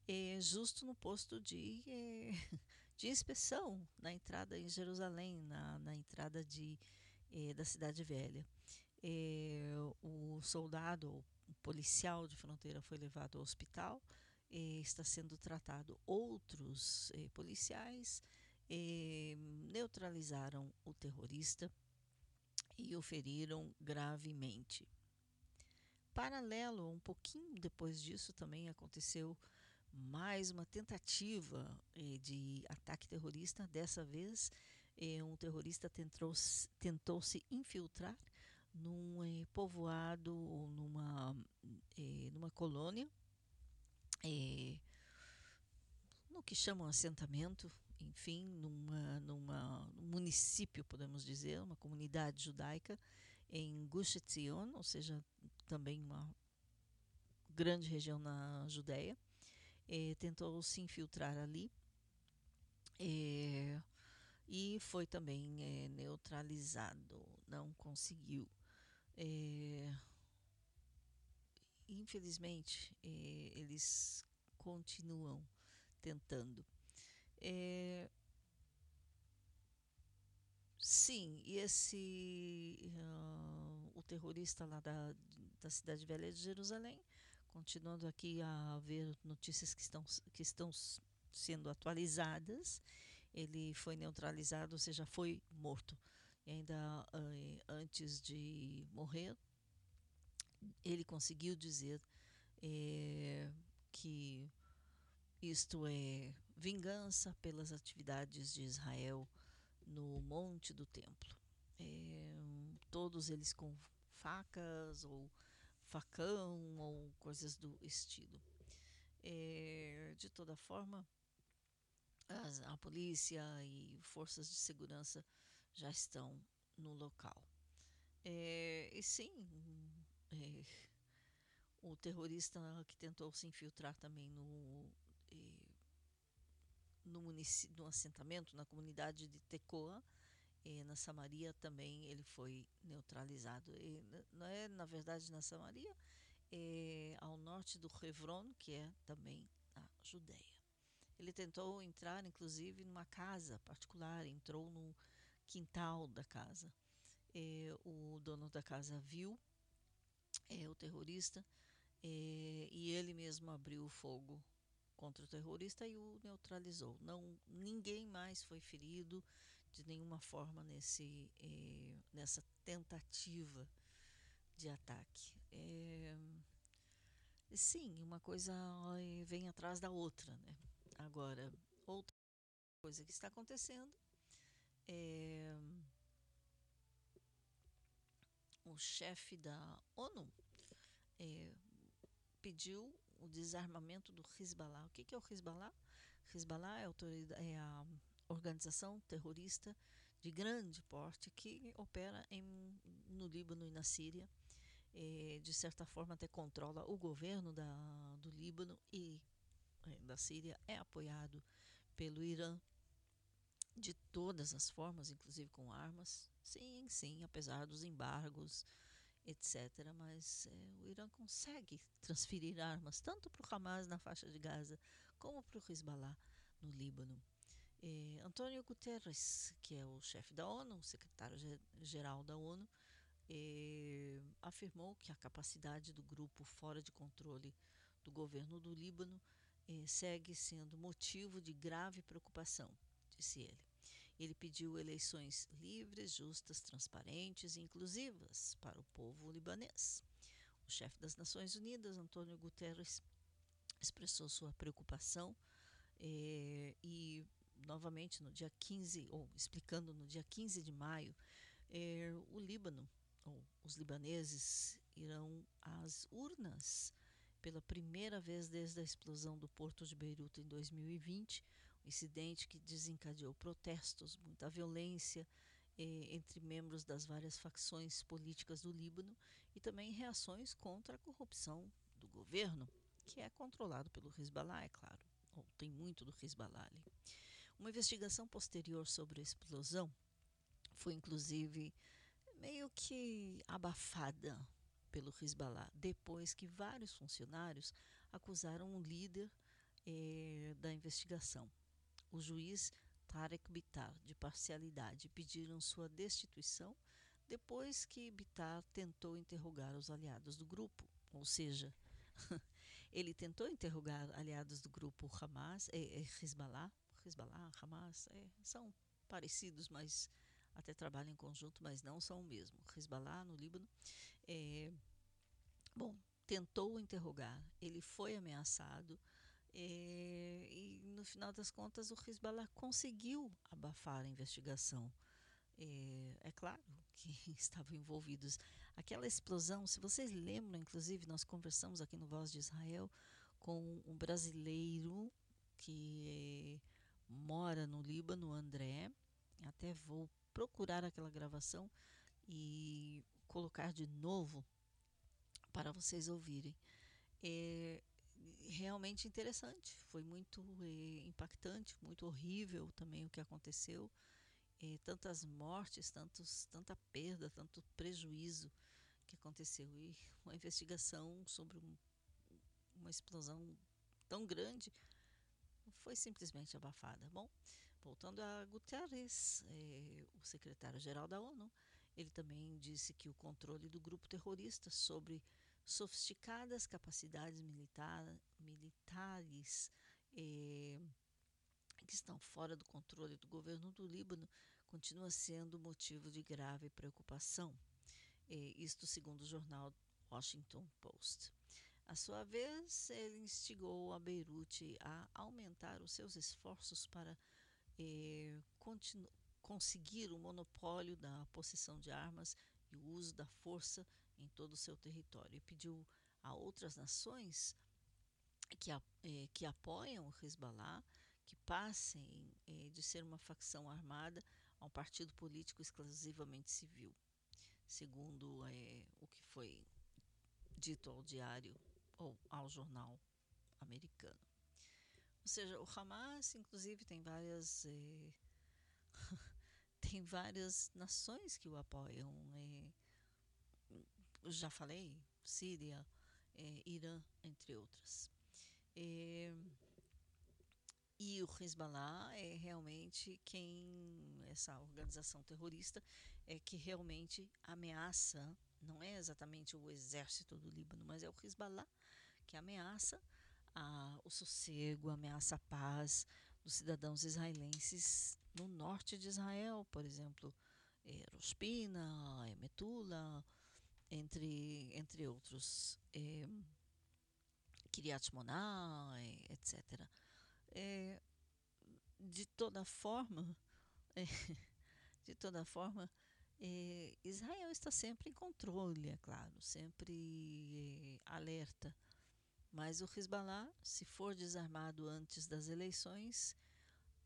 eh, justo no posto de, eh, de inspeção na entrada em Jerusalém, na, na entrada de, eh, da Cidade Velha. Eh, o soldado, o policial de fronteira foi levado ao hospital, está sendo tratado. Outros policiais neutralizaram o terrorista e o feriram gravemente. Paralelo, um pouquinho depois disso, também aconteceu mais uma tentativa eh, de ataque terrorista. Dessa vez, eh, um terrorista tentou, tentou se infiltrar num eh, povoado ou numa, eh, numa colônia, eh, no que chamam assentamento, enfim, numa, numa, num município, podemos dizer, uma comunidade judaica em Gush Etzion, ou seja, também uma grande região na Judéia. Tentou se infiltrar ali e foi também eh, neutralizado, não conseguiu. Infelizmente, eles continuam tentando. Sim, e esse ah, o terrorista lá da, da cidade velha de Jerusalém, continuando aqui a ver notícias que estão, que estão sendo atualizadas, ele foi neutralizado, ou seja, foi morto. E ainda eh, antes de morrer, ele conseguiu dizer eh, que isto é vingança pelas atividades de Israel no Monte do Templo. Eh, todos eles com facas ou facão ou coisas do estilo. Eh, de toda forma, as- a polícia e forças de segurança já estão no local. É, e sim, é, o terrorista que tentou se infiltrar também no, eh, no, no assentamento, na comunidade de Tecoa, eh, na Samaria, também ele foi neutralizado. E, não é, na verdade, na Samaria, é ao norte do Hebron, que é também a Judéia. Ele tentou entrar, inclusive, numa casa particular, entrou no quintal da casa. Eh, o dono da casa viu eh, o terrorista eh, e ele mesmo abriu fogo contra o terrorista e o neutralizou. Não, ninguém mais foi ferido de nenhuma forma nesse, eh, nessa tentativa de ataque. Eh, sim, uma coisa eh, vem atrás da outra, né? Agora, outra coisa que está acontecendo é o chefe da ONU eh, pediu o desarmamento do Hezbollah. O que, é o Hezbollah? Hezbollah é a, é a organização terrorista de grande porte que opera em, no Líbano e na Síria. Eh, de certa forma, até controla o governo da, do Líbano e eh, da Síria. É apoiado pelo Irã de todas as formas, inclusive com armas. Sim, sim, apesar dos embargos, etc. Mas eh, o Irã consegue transferir armas tanto para o Hamas na faixa de Gaza como para o Hezbollah no Líbano. Eh, Antônio Guterres, que é o chefe da ONU, o secretário-geral da ONU, eh, afirmou que a capacidade do grupo fora de controle do governo do Líbano eh, segue sendo motivo de grave preocupação, disse ele. Ele pediu eleições livres, justas, transparentes e inclusivas para o povo libanês. O chefe das Nações Unidas, Antônio Guterres, expressou sua preocupação eh, e, novamente, no dia 15, ou explicando no dia 15 de maio, eh, o Líbano, ou os libaneses, irão às urnas pela primeira vez desde a explosão do porto de Beirute em 2020 um incidente que desencadeou protestos, muita violência eh, entre membros das várias facções políticas do Líbano e também reações contra a corrupção do governo, que é controlado pelo Hezbollah, é claro, ou tem muito do Hezbollah ali. Uma investigação posterior sobre a explosão foi inclusive meio que abafada pelo Hezbollah, depois que vários funcionários acusaram o líder eh, da investigação. O juiz Tarek Bitar, de parcialidade, pediram sua destituição depois que Bitar tentou interrogar os aliados do grupo, ou seja, ele tentou interrogar aliados do grupo Hamas, é, é Hezbollah, Hezbollah, Hamas, é, são parecidos, mas até trabalham em conjunto, mas não são o mesmo. Hezbollah no Líbano, é, bom, tentou interrogar, ele foi ameaçado, é, e no final das contas o Hezbollah conseguiu abafar a investigação. É, é claro que estavam envolvidos. Aquela explosão, se vocês lembram, inclusive, nós conversamos aqui no Voz de Israel com um brasileiro que é, mora no Líbano, André. Até vou procurar aquela gravação e colocar de novo para vocês ouvirem. É, realmente interessante. Foi muito eh, impactante, muito horrível também o que aconteceu. Eh, tantas mortes, tantos, tanta perda, tanto prejuízo que aconteceu. E uma investigação sobre um, uma explosão tão grande foi simplesmente abafada. Bom, voltando a Guterres, eh, o secretário-geral da ONU, ele também disse que o controle do grupo terrorista sobre sofisticadas capacidades militar, militares eh, que estão fora do controle do governo do Líbano continua sendo motivo de grave preocupação. Eh, isto segundo o jornal Washington Post. À sua vez, ele instigou a Beirute a aumentar os seus esforços para eh, conseguir o monopólio da possessão de armas e o uso da força em todo o seu território. E pediu a outras nações que, eh, que apoiam o Hezbollah que passem eh, de ser uma facção armada a um partido político exclusivamente civil, segundo eh, o que foi dito ao diário ou ao jornal americano. Ou seja, o Hamas, inclusive, tem várias eh, tem várias nações que o apoiam. eh, já falei, Síria, eh, Irã, entre outras. E o Hezbollah é realmente quem, essa organização terrorista, é que realmente ameaça, não é exatamente o exército do Líbano, mas é o Hezbollah que ameaça a, o sossego, ameaça a paz dos cidadãos israelenses no norte de Israel, por exemplo, eh, Rospina, eh, Metula, entre, entre outros, eh, Kiryat Shmona, eh, etc. Eh, de toda forma, eh, de toda forma, Israel está sempre em controle, é claro, sempre alerta. Mas o Hezbollah, se for desarmado antes das eleições,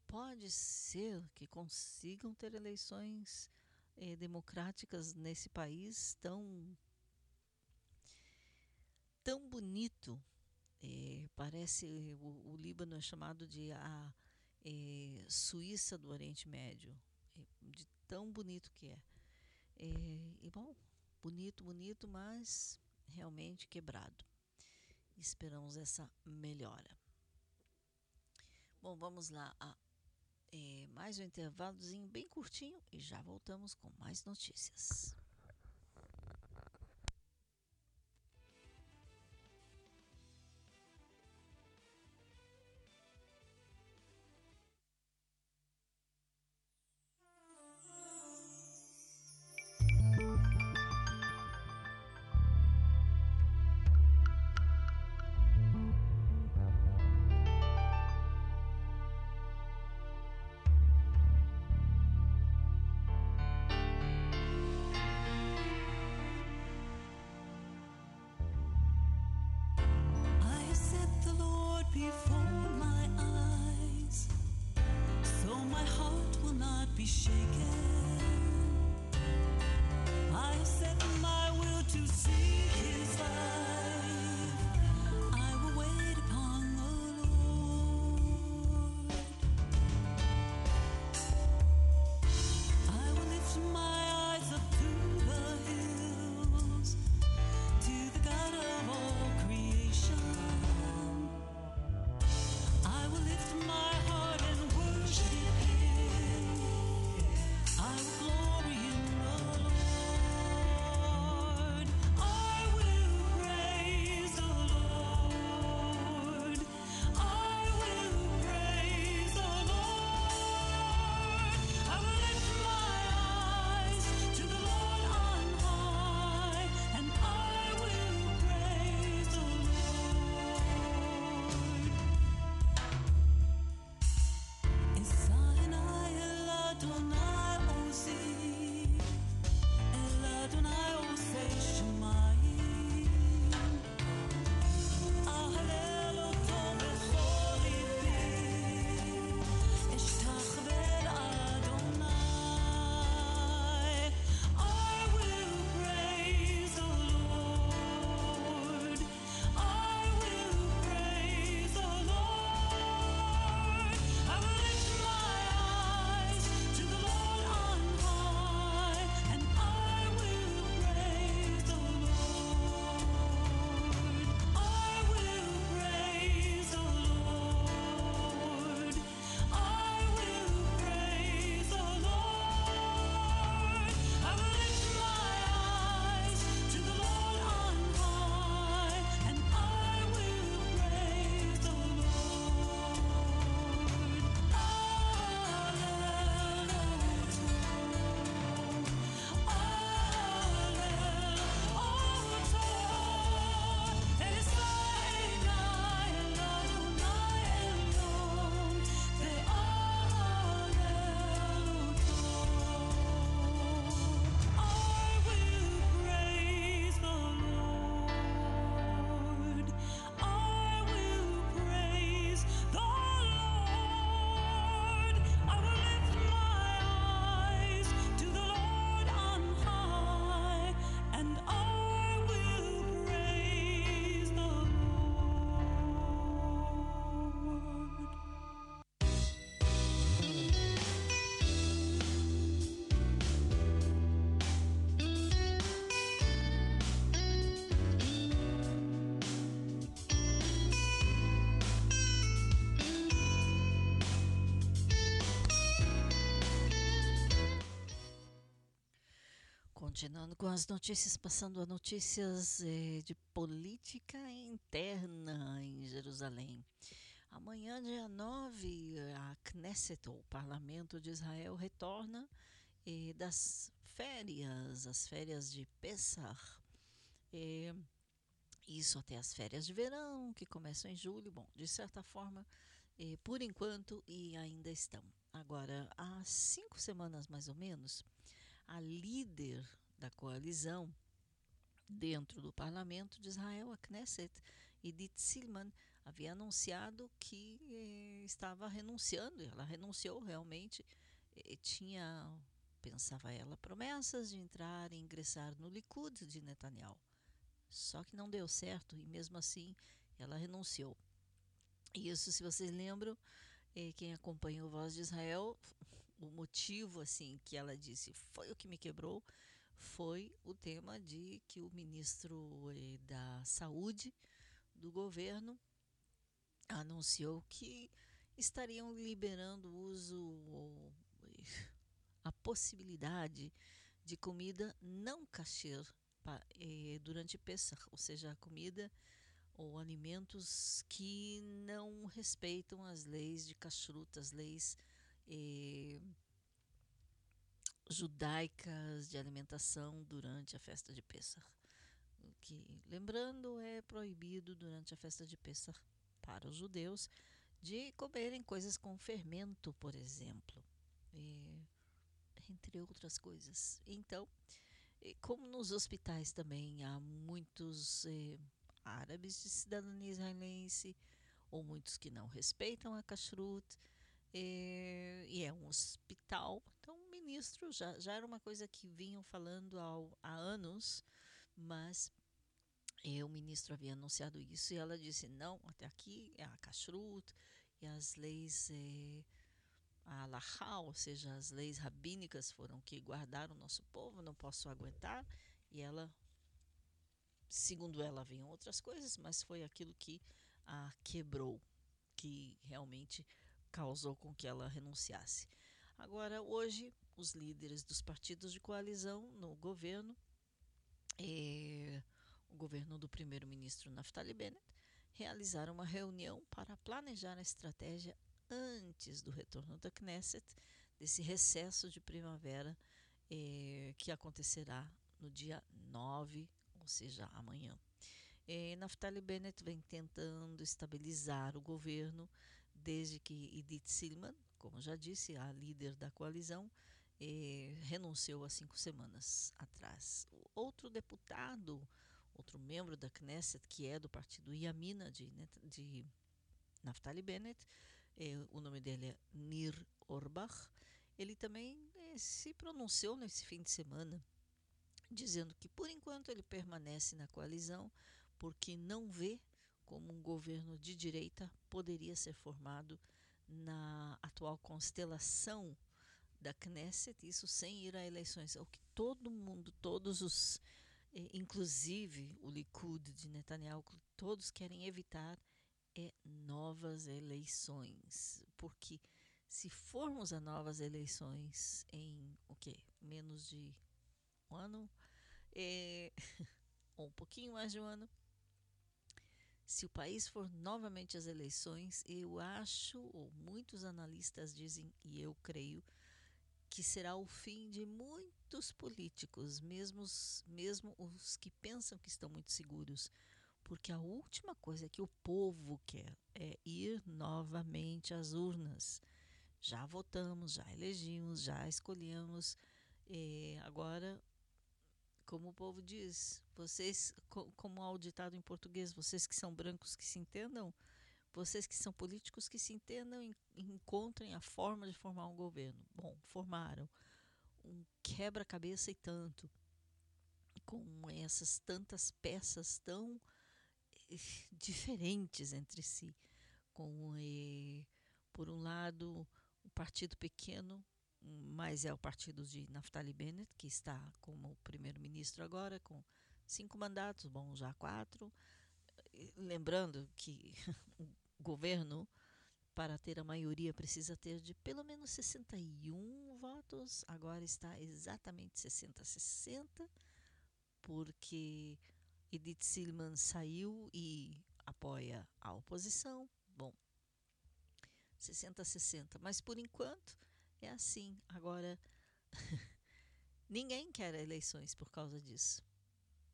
pode ser que consigam ter eleições eh, democráticas nesse país tão tão bonito. Eh, parece o, o Líbano é chamado de a eh, Suíça do Oriente Médio, eh, de tão bonito que é. Eh, e bom, bonito, bonito, mas realmente quebrado. Esperamos essa melhora. Bom, vamos lá a eh, mais um intervalozinho bem curtinho e já voltamos com mais notícias. before my eyes, so my heart will not be shaken. Continuando com as notícias, passando a notícias eh, de política interna em Jerusalém. Amanhã, dia 9, a Knesset, ou Parlamento de Israel, retorna eh, das férias, as férias de Pesach. Eh, isso até as férias de verão, que começam em julho. Bom, de certa forma, eh, por enquanto, e ainda estão. Agora, há cinco semanas mais ou menos, a líder da coalizão dentro do parlamento de Israel, a Knesset, Edith Silman, havia anunciado que eh, estava renunciando, e ela renunciou realmente, tinha, pensava ela, promessas de entrar e ingressar no Likud de Netanyahu. Só que não deu certo e mesmo assim ela renunciou. Isso, se vocês lembram, eh, quem acompanhou Voz de Israel, o motivo assim que ela disse foi o que me quebrou foi o tema de que o ministro eh, da Saúde do governo anunciou que estariam liberando o uso ou eh, a possibilidade de comida não pa- eh, durante Pesach, ou seja, comida ou alimentos que não respeitam as leis de kashrut, as leis eh, judaicas de alimentação durante a festa de Pesach. O que, lembrando, é proibido durante a festa de Pesach para os judeus de comerem coisas com fermento, por exemplo, eh, entre outras coisas. Então, como nos hospitais também há muitos eh, árabes de cidadania israelense, ou muitos que não respeitam a kashrut, eh, e é um hospital. O ministro já, já era uma coisa que vinham falando ao- há anos, mas o ministro havia anunciado isso e ela disse: não, até aqui é a kashrut e as leis. eh, a alahá, ou seja, as leis rabínicas foram que guardaram o nosso povo, não posso aguentar. E ela, segundo ela, haviam outras coisas, mas foi aquilo que a quebrou, que realmente causou com que ela renunciasse. Agora, hoje, os líderes dos partidos de coalizão no governo, eh, o governo do primeiro-ministro Naftali Bennett, realizaram uma reunião para planejar a estratégia antes do retorno da Knesset, desse recesso de primavera eh, que acontecerá no dia 9, ou seja, amanhã. Eh, Naftali Bennett vem tentando estabilizar o governo desde que Edith Silman, como já disse, a líder da coalizão, eh, renunciou há cinco semanas atrás. Outro deputado, outro membro da Knesset, que é do partido Yamina de, de Naftali Bennett, eh, o nome dele é Nir Orbach, ele também eh, se pronunciou nesse fim de semana, dizendo que por enquanto ele permanece na coalizão porque não vê como um governo de direita poderia ser formado na atual constelação da Knesset, isso sem ir a eleições. O que todo mundo, todos os, eh, inclusive o Likud de Netanyahu, todos querem evitar é novas eleições, porque se formos a novas eleições em o quê? Menos de um ano, é, ou um pouquinho mais de um ano, se o país for novamente às eleições, eu acho, ou muitos analistas dizem, e eu creio, que será o fim de muitos políticos, mesmo os, mesmo os que pensam que estão muito seguros. Porque a última coisa que o povo quer é ir novamente às urnas. Já votamos, já elegimos, já escolhemos. eh, agora, como o povo diz, vocês, co- como há o ditado em português, vocês que são brancos que se entendam, vocês que são políticos que se entendam e encontrem a forma de formar um governo. Bom, formaram um quebra-cabeça e tanto, com essas tantas peças tão eh, diferentes entre si, com eh, por um lado um partido pequeno, mas é o partido de Naftali Bennett que está como primeiro-ministro agora com cinco mandatos, bom já quatro, E lembrando que governo para ter a maioria precisa ter de pelo menos 61 votos, agora está exatamente 60 a 60, porque Edith Silman saiu e apoia a oposição. Bom, 60 a 60, mas por enquanto é assim. Agora, ninguém quer eleições por causa disso.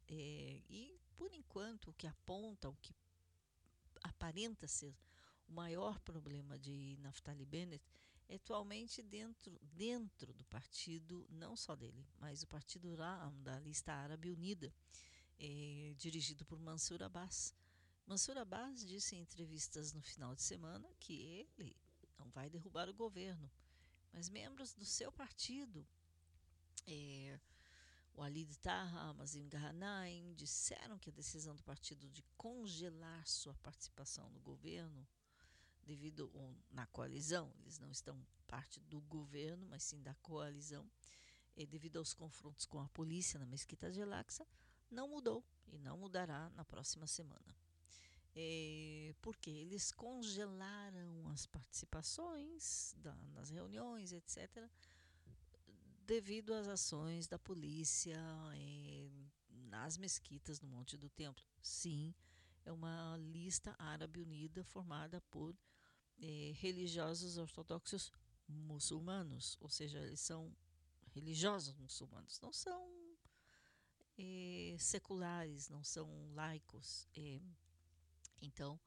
É, e por enquanto, o que aponta, o que aparenta ser o maior problema de Naftali Bennett é atualmente dentro, dentro do partido, não só dele, mas o partido Ram, da lista Árabe Unida, é, dirigido por Mansur Abbas. Mansur Abbas disse em entrevistas no final de semana que ele não vai derrubar o governo, mas membros do seu partido, é, o Ali Taha, Mazin Gahanaim, disseram que a decisão do partido de congelar sua participação no governo, devido ou na coalizão, eles não estão parte do governo, mas sim da coalizão, devido aos confrontos com a polícia na mesquita de Al-Aqsa, não mudou e não mudará na próxima semana. Porque eles congelaram as participações da, nas reuniões, etc., devido às ações da polícia eh, nas mesquitas no Monte do Templo. Sim, é uma lista árabe unida formada por eh, religiosos ortodoxos muçulmanos, ou seja, eles são religiosos muçulmanos, não são eh, seculares, não são laicos. eh. então,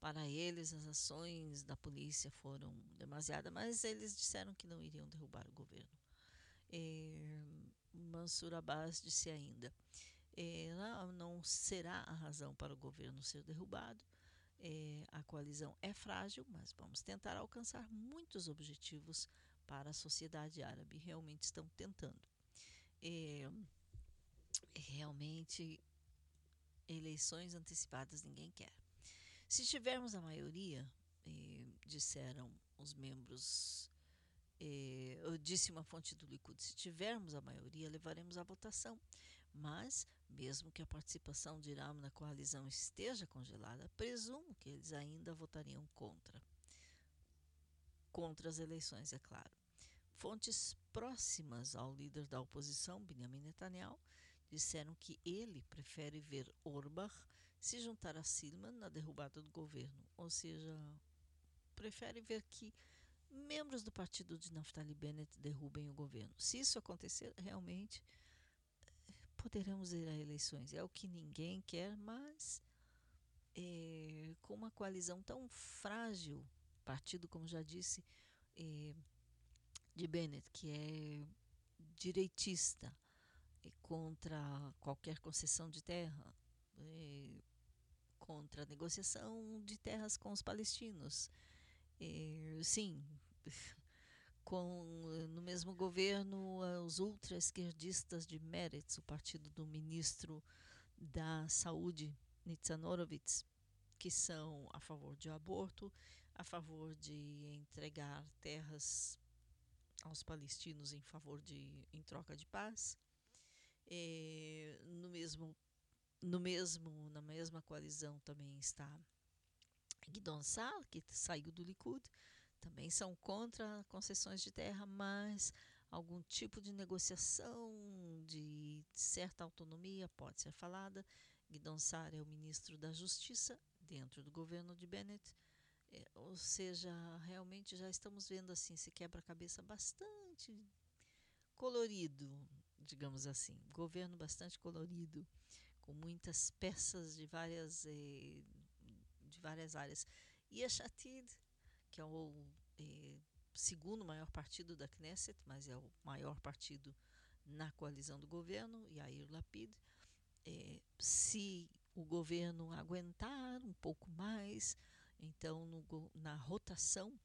para eles, as ações da polícia foram demasiadas, mas eles disseram que não iriam derrubar o governo. Eh, Mansur Abbas disse ainda: eh, não, será a razão para o governo ser derrubado. Eh, a coalizão é frágil, mas vamos tentar alcançar muitos objetivos para a sociedade árabe. Realmente estão tentando. Eh, realmente, eleições antecipadas ninguém quer. Se tivermos a maioria, eh, disseram os membros eh, eu disse uma fonte do Likud, se tivermos a maioria, levaremos à votação. Mas, mesmo que a participação de Iram na coalizão esteja congelada, presumo que eles ainda votariam contra. Contra as eleições, é claro. Fontes próximas ao líder da oposição, Benjamin Netanyahu, disseram que ele prefere ver Orbach se juntar a Silman na derrubada do governo, ou seja, prefere ver que membros do partido de Naftali Bennett derrubem o governo. Se isso acontecer, realmente poderemos ir a eleições. É o que ninguém quer, mas é, com uma coalizão tão frágil, partido, como já disse, é, de Bennett, que é direitista, é contra qualquer concessão de terra, é, contra a negociação de terras com os palestinos. É, sim, com no mesmo governo os ultra-esquerdistas de Meretz, o partido do ministro da Saúde, Nitzan que são a favor de aborto, a favor de entregar terras aos palestinos em favor de em troca de paz. É, no mesmo no mesmo na mesma coalizão também está Guidon Sal, que saiu do Likud, também são contra concessões de terra, mas algum tipo de negociação de certa autonomia pode ser falada. Guidon Sar é o ministro da Justiça dentro do governo de Bennett. É, ou seja, realmente já estamos vendo assim esse quebra-cabeça bastante colorido, digamos assim, governo bastante colorido, com muitas peças de várias eh, de várias áreas. E a Shatid, que é o eh, segundo maior partido da Knesset, mas é o maior partido na coalizão do governo, Yair Lapid, eh, se o governo aguentar um pouco mais, então no, na rotação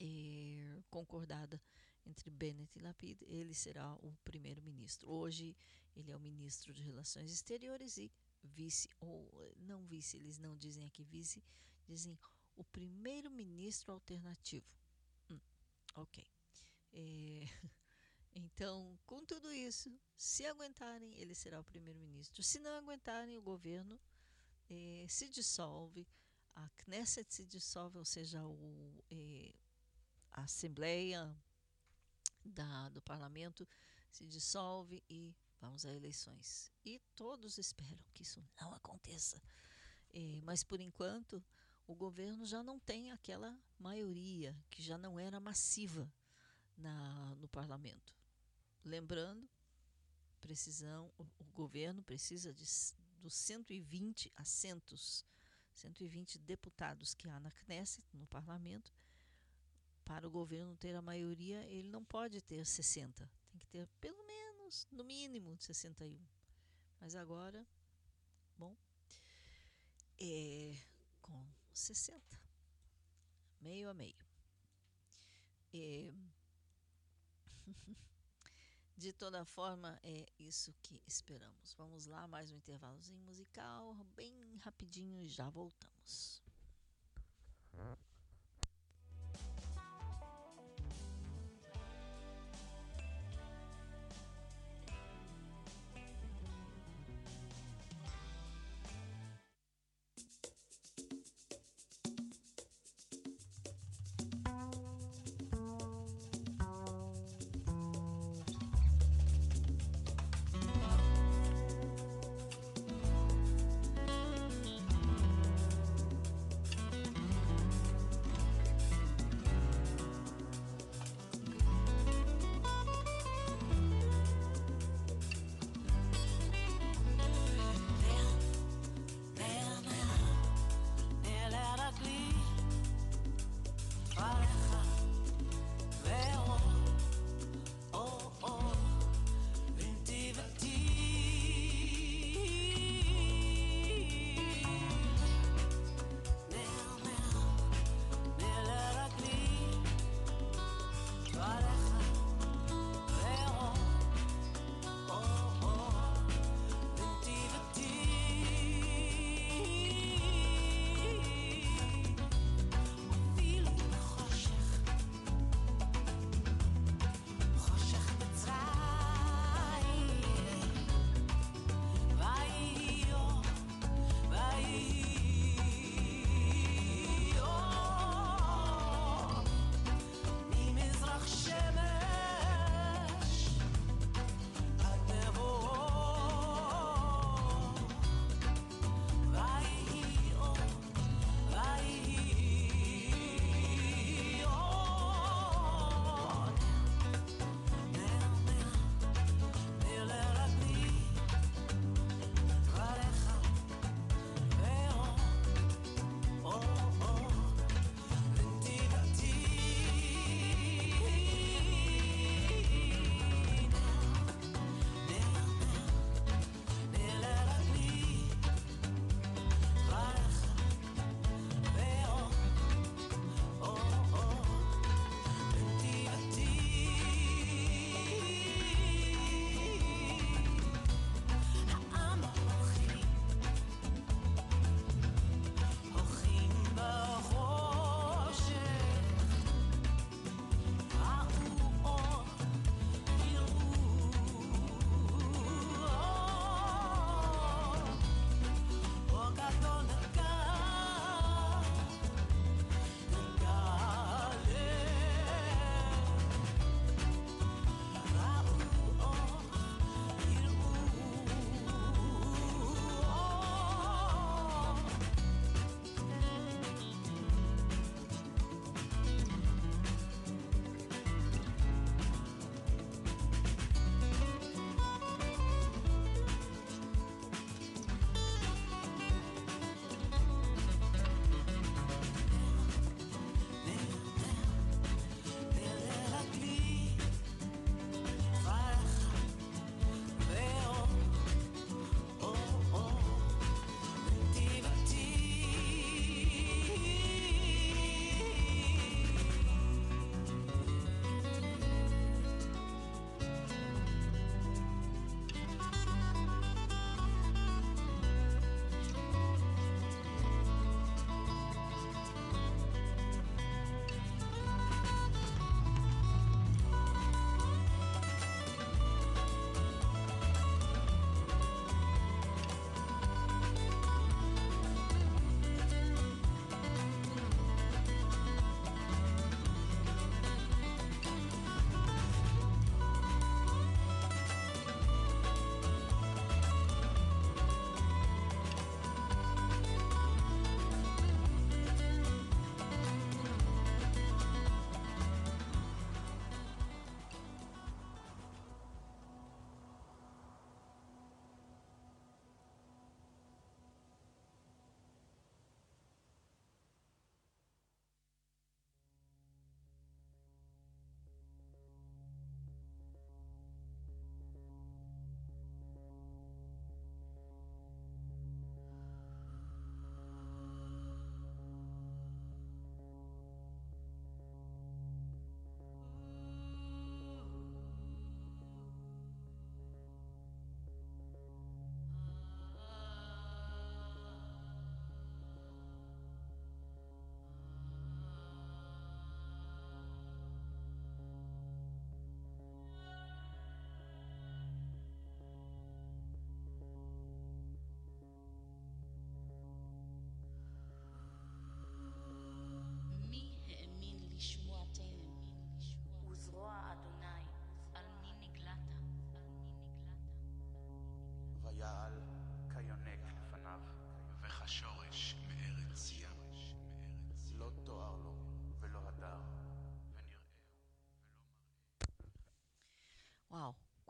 eh, concordada entre Bennett e Lapid, ele será o primeiro-ministro. Hoje ele é o ministro de Relações Exteriores e vice, ou não vice, eles não dizem aqui vice, dizem o primeiro-ministro alternativo. Hum, ok. É, então, com tudo isso, se aguentarem, ele será o primeiro-ministro. Se não aguentarem, o governo é, se dissolve, a Knesset se dissolve, ou seja, o, é, a Assembleia da, do parlamento se dissolve e vamos a eleições. E todos esperam que isso não aconteça. Eh, mas por enquanto o governo já não tem aquela maioria que já não era massiva na, no parlamento. Lembrando, precisam, o, o governo precisa de, dos 120 assentos, 120 deputados que há na Knesset, no parlamento. Para o governo ter a maioria, ele não pode ter 60, tem que ter pelo menos, no mínimo, 61. Mas agora, bom, é com 60, meio a meio. É, de toda forma, é isso que esperamos. Vamos lá, mais um intervalozinho musical, bem rapidinho já voltamos.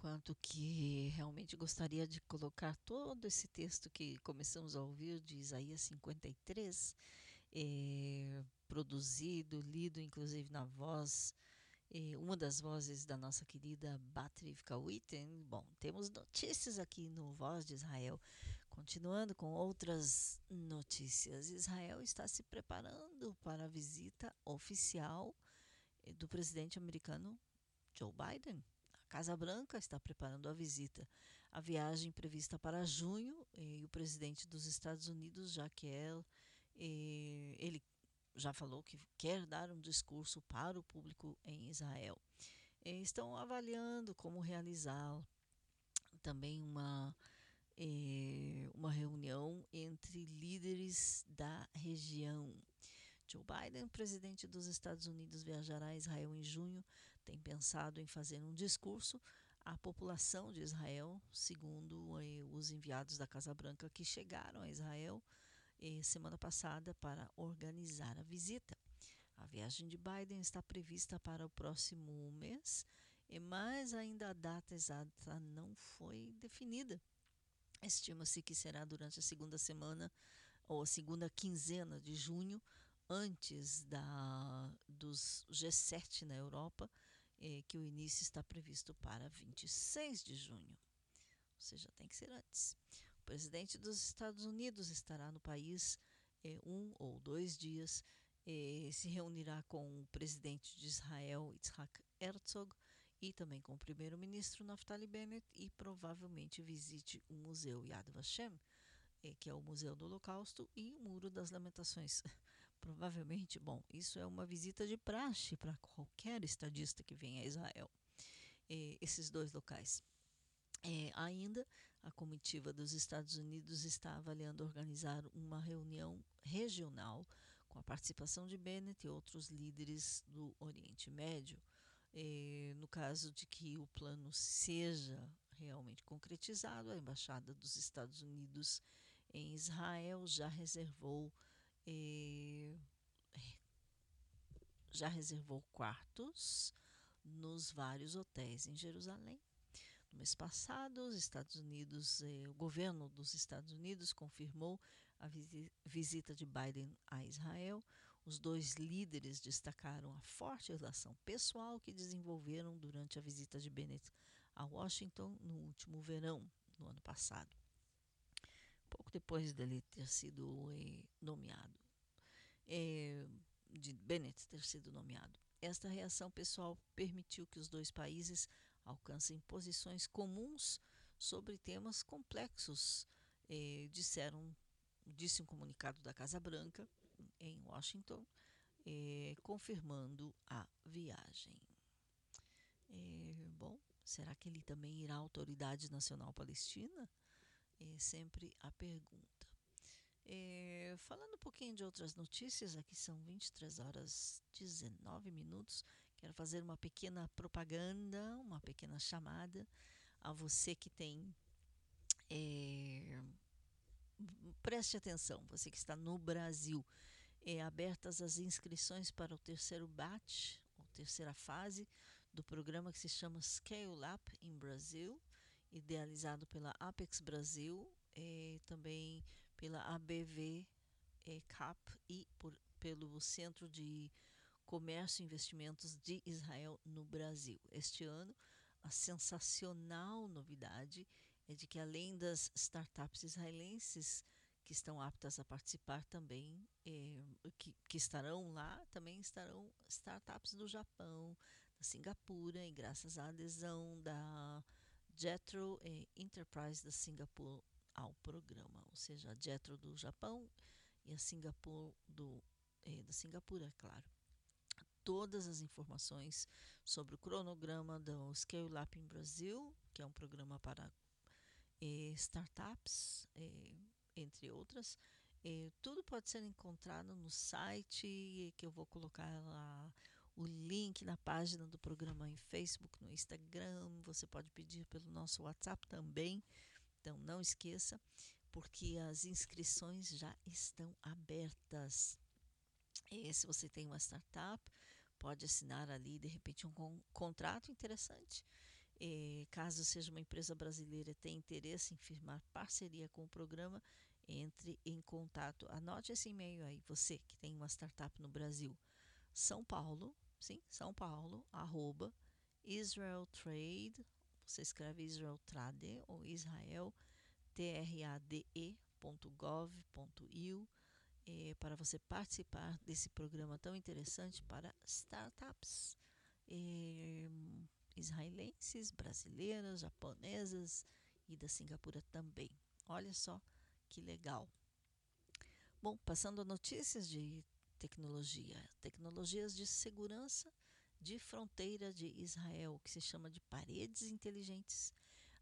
Quanto que realmente gostaria de colocar todo esse texto que começamos a ouvir de Isaías 53, eh, produzido, lido inclusive na voz, eh, uma das vozes da nossa querida Batriv Kawiten. Bom, temos notícias aqui no Voz de Israel. Continuando com outras notícias, Israel está se preparando para a visita oficial eh, do presidente americano Joe Biden. Casa Branca está preparando a visita. A viagem prevista para junho e o presidente dos Estados Unidos quer, eh, ele já falou que quer dar um discurso para o público em Israel. Estão avaliando como realizar também uma uma reunião entre líderes da região. Joe Biden, presidente dos Estados Unidos, viajará a Israel em junho. Tem pensado em fazer um discurso à população de Israel, segundo eh, os enviados da Casa Branca que chegaram a Israel eh, semana passada para organizar a visita. A viagem de Biden está prevista para o próximo mês, mas ainda a data exata não foi definida. Estima-se que será durante a segunda semana ou a segunda quinzena de junho, antes da, dos G7 na Europa, eh, que o início está previsto para 26 de junho. Ou seja, tem que ser antes. O presidente dos Estados Unidos estará no país eh, um ou dois dias, eh, se reunirá com o presidente de Israel, Yitzhak Herzog, e também com o primeiro-ministro Naftali Bennett e provavelmente visite o Museu Yad Vashem, que é o Museu do Holocausto, e o Muro das Lamentações. provavelmente, bom, isso é uma visita de praxe para qualquer estadista que venha a Israel, eh, esses dois locais. Eh, ainda, a comitiva dos Estados Unidos está avaliando organizar uma reunião regional com a participação de Bennett e outros líderes do Oriente Médio. Eh, no caso de que o plano seja realmente concretizado, a Embaixada dos Estados Unidos em Israel já reservou eh, já reservou quartos nos vários hotéis em Jerusalém. No mês passado, os Estados Unidos, eh, o governo dos Estados Unidos confirmou a visi visita de Biden a Israel. Os dois líderes destacaram a forte relação pessoal que desenvolveram durante a visita de Bennett a Washington no último verão, no ano passado. Pouco depois dele ter sido nomeado, eh, de Bennett ter sido nomeado. Esta reação pessoal permitiu que os dois países alcancem posições comuns sobre temas complexos, eh, disseram, disse um comunicado da Casa Branca em Washington, eh, confirmando a viagem. Bom, será que ele também irá à Autoridade Nacional Palestina? É sempre a pergunta. É, falando um pouquinho de outras notícias, aqui são 23 horas 19 minutos. Quero fazer uma pequena propaganda, uma pequena chamada a você que tem. É, preste atenção, você que está no Brasil. É abertas as inscrições para o terceiro batch, ou terceira fase, do programa que se chama Scale Up in Brasil, idealizado pela Apex Brasil, e também pela ABV eh, CAP e por, pelo Centro de Comércio e Investimentos de Israel no Brasil. Este ano, a sensacional novidade é de que além das startups israelenses que estão aptas a participar também, eh, que, que estarão lá, também estarão startups do Japão, da Singapura, e graças à adesão da Jetro Enterprise da Singapura ao programa, ou seja, a Jetro do Japão e a Singapura do da Singapura, é claro. Todas as informações sobre o cronograma do Scale Up em Brasil, que é um programa para eh, startups, eh, entre outras, eh, tudo pode ser encontrado no site que eu vou colocar lá o link na página do programa em Facebook, no Instagram, você pode pedir pelo nosso WhatsApp também. Então não esqueça, porque as inscrições já estão abertas. E se você tem uma startup, pode assinar ali de repente um con contrato interessante Eh, caso seja uma empresa brasileira e tenha interesse em firmar parceria com o programa, entre em contato. Anote esse e-mail aí, você que tem uma startup no Brasil. São Paulo, sim, São Paulo, arroba Israel Trade, você escreve Israel Trade ou Israel trade.gov.il eh, para você participar desse programa tão interessante para startups eh, israelenses, brasileiras, japonesas e da Singapura também. Olha só que legal. Bom, passando a notícias de tecnologia, tecnologias de segurança de fronteira de Israel, que se chama de paredes inteligentes.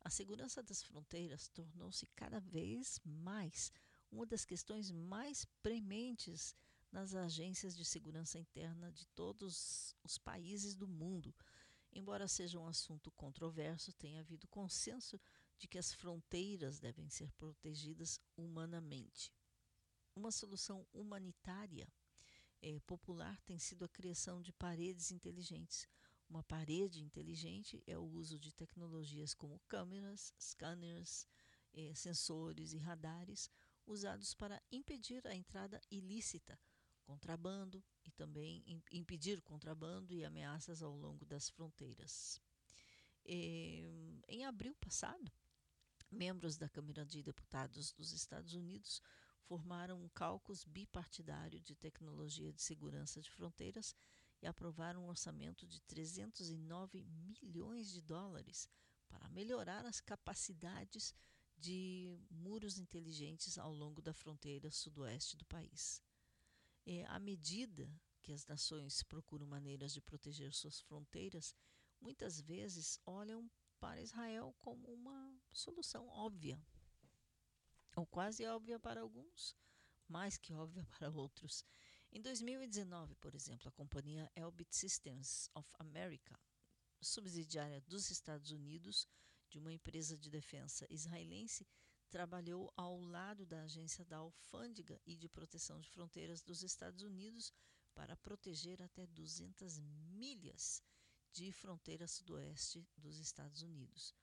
A segurança das fronteiras tornou-se cada vez mais uma das questões mais prementes nas agências de segurança interna de todos os países do mundo. Embora seja um assunto controverso, tem havido consenso de que as fronteiras devem ser protegidas humanamente. Uma solução humanitária eh, popular tem sido a criação de paredes inteligentes. Uma parede inteligente é o uso de tecnologias como câmeras, scanners, eh, sensores e radares usados para impedir a entrada ilícita, contrabando e também im- impedir contrabando e ameaças ao longo das fronteiras. Eh, em abril passado, membros da Câmara de Deputados dos Estados Unidos formaram um caucus bipartidário de tecnologia de segurança de fronteiras e aprovaram um orçamento de 309 milhões de dólares para melhorar as capacidades de muros inteligentes ao longo da fronteira sudoeste do país. É, à medida que as nações procuram maneiras de proteger suas fronteiras, muitas vezes olham para Israel como uma solução óbvia, ou quase óbvia para alguns, mais que óbvia para outros. Em 2019, por exemplo, a companhia Elbit Systems of America, subsidiária dos Estados Unidos de uma empresa de defesa israelense, trabalhou ao lado da agência da Alfândega e de Proteção de Fronteiras dos Estados Unidos para proteger até 200 milhas de fronteira sudoeste dos Estados Unidos,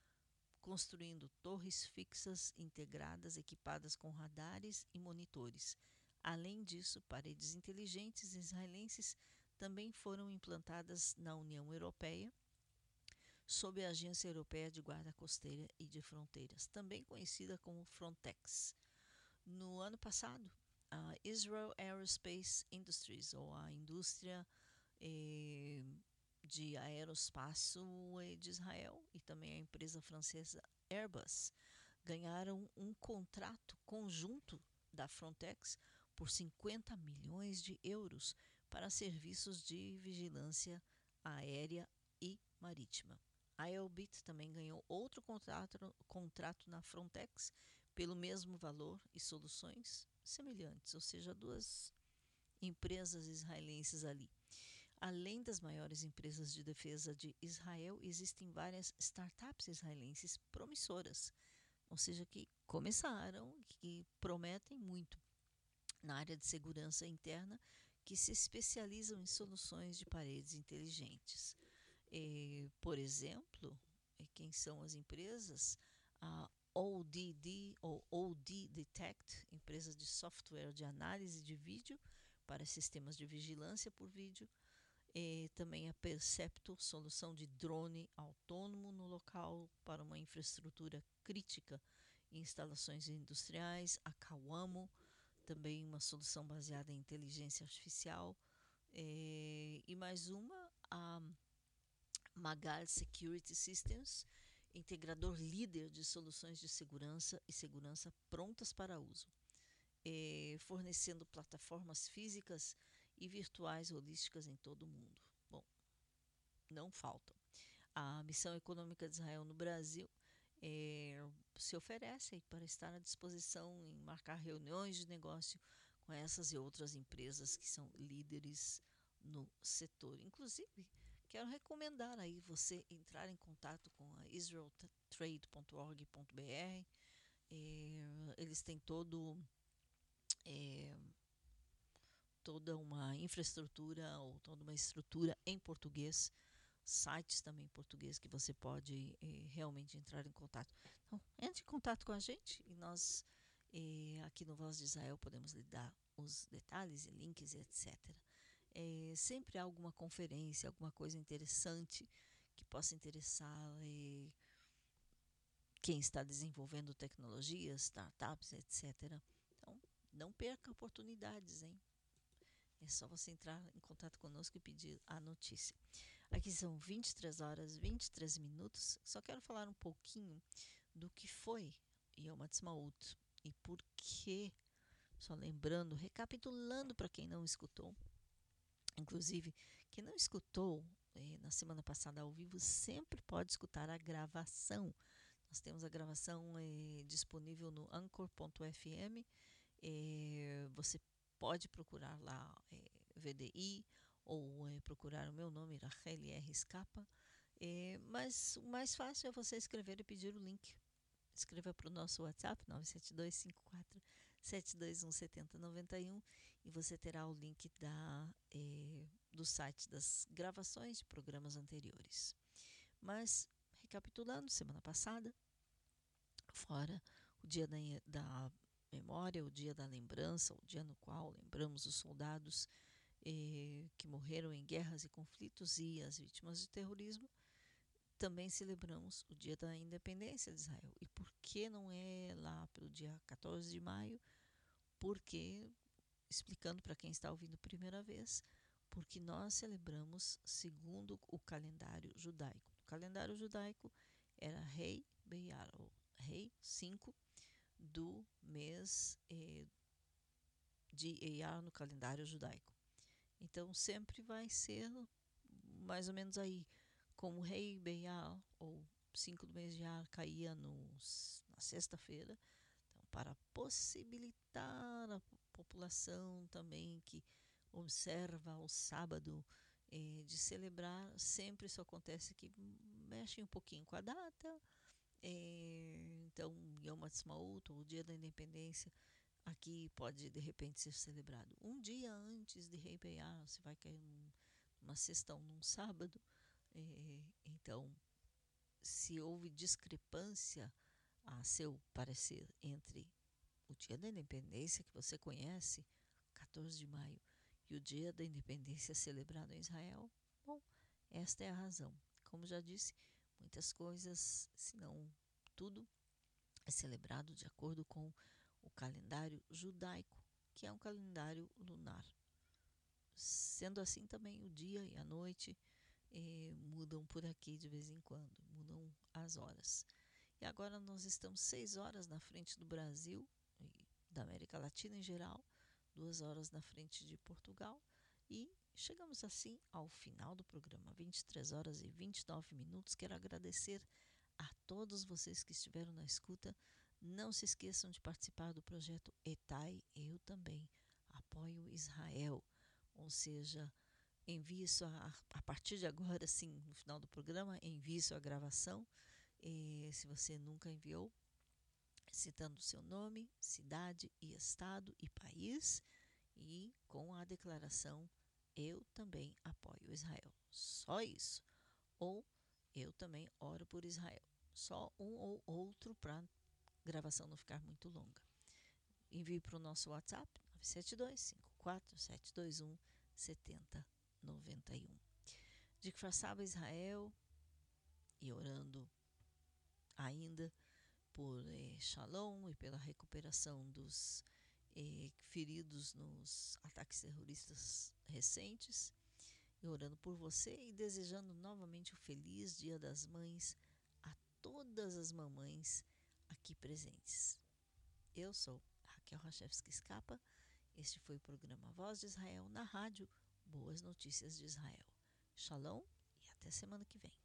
construindo torres fixas integradas equipadas com radares e monitores. Além disso, paredes inteligentes israelenses também foram implantadas na União Europeia sob a Agência Europeia de Guarda Costeira e de Fronteiras, também conhecida como Frontex. No ano passado, a Israel Aerospace Industries, ou a indústria eh, de aeroespaço eh, de Israel, e também a empresa francesa Airbus, ganharam um contrato conjunto da Frontex por 50 milhões de euros para serviços de vigilância aérea e marítima. A Elbit também ganhou outro contrato, contrato na Frontex pelo mesmo valor e soluções semelhantes, ou seja, duas empresas israelenses ali. Além das maiores empresas de defesa de Israel, existem várias startups israelenses promissoras, ou seja, que começaram, que prometem muito na área de segurança interna, que se especializam em soluções de paredes inteligentes. Eh, por exemplo, quem são as empresas? A ODD ou OD Detect, empresa de software de análise de vídeo para sistemas de vigilância por vídeo. Eh, também a Percepto, solução de drone autônomo no local para uma infraestrutura crítica em instalações industriais. A Kawamo, também uma solução baseada em inteligência artificial. Eh, e mais uma, a Magal Security Systems, integrador líder de soluções de segurança e segurança prontas para uso, eh, fornecendo plataformas físicas e virtuais holísticas em todo o mundo. Bom, não faltam. A Missão Econômica de Israel no Brasil eh, se oferece para estar à disposição em marcar reuniões de negócio com essas e outras empresas que são líderes no setor. Inclusive, quero recomendar aí você entrar em contato com a israeltrade.org.br. Eh, eles têm todo eh, toda uma infraestrutura ou toda uma estrutura em português sites também em português que você pode eh, realmente entrar em contato. Então, entre em contato com a gente e nós eh, aqui no Voz de Israel podemos lhe dar os detalhes e links e etc. Eh, sempre há alguma conferência, alguma coisa interessante que possa interessar eh, quem está desenvolvendo tecnologias, startups, etc. Então, não perca oportunidades, hein? É só você entrar em contato conosco e pedir a notícia. Aqui são 23 horas 23 minutos. Só quero falar um pouquinho do que foi Yom Ha'atzmaut e por que, só lembrando, recapitulando para quem não escutou. Inclusive, quem não escutou eh, na semana passada ao vivo sempre pode escutar a gravação. Nós temos a gravação eh, disponível no anchor.fm. Eh, você pode procurar lá eh, VDI ou eh, procurar o meu nome, Rachel R. Escapa. Eh, mas o mais fácil é você escrever e pedir o link. Escreva para o nosso WhatsApp 97254 7217091 e você terá o link da, eh, do site das gravações de programas anteriores. Mas, recapitulando, semana passada, fora o dia da, da memória, o dia da lembrança, o dia no qual lembramos os soldados eh, que morreram em guerras e conflitos e as vítimas de terrorismo, também celebramos o dia da independência de Israel. E por que não é lá pelo dia 14 de maio? Porque, explicando para quem está ouvindo primeira vez, porque nós celebramos segundo o calendário judaico. O calendário judaico era Rei Beyar, ou Rei 5 do mês eh, de Eyar no calendário judaico. Então sempre vai ser mais ou menos aí, como Rei Beyar, ou 5 do mês de Ar, caía nos, na sexta-feira, então, para possibilitar a população também que observa o sábado eh, de celebrar, sempre isso acontece que mexe um pouquinho com a data, eh, então Yom Ha'atzmaut, o dia da independência, aqui pode de repente ser celebrado um dia antes de Rei Beyar, se vai cair num, numa sexta ou num sábado, eh, então se houve discrepância a seu parecer entre o dia da independência que você conhece, 14 de maio, e o dia da independência celebrado em Israel, bom, esta é a razão. Como já disse, muitas coisas, se não tudo, é celebrado de acordo com o calendário judaico, que é um calendário lunar. Sendo assim, também o dia e a noite eh, mudam por aqui de vez em quando, mudam as horas. E agora nós estamos seis horas na frente do Brasil e da América Latina em geral, duas horas na frente de Portugal e chegamos assim ao final do programa, 23 horas e 29 minutos. Quero agradecer a todos vocês que estiveram na escuta. Não se esqueçam de participar do projeto ETAI, eu também apoio Israel, ou seja, envie sua, a partir de agora, sim, no final do programa, envie sua gravação, e, se você nunca enviou, citando seu nome, cidade e estado e país, e com a declaração eu também apoio Israel. Só isso. Ou eu também oro por Israel. Só um ou outro para a gravação não ficar muito longa. Envie para o nosso WhatsApp 972 54 721 7091. De que façava Israel e orando ainda por eh, Shalom e pela recuperação dos eh, feridos nos ataques terroristas recentes, e orando por você e desejando novamente o feliz Dia das Mães a todas as mamães aqui presentes. Eu sou Raquel Rachevski Escapa. Este foi o programa Voz de Israel na rádio Boas Notícias de Israel. Shalom e até semana que vem.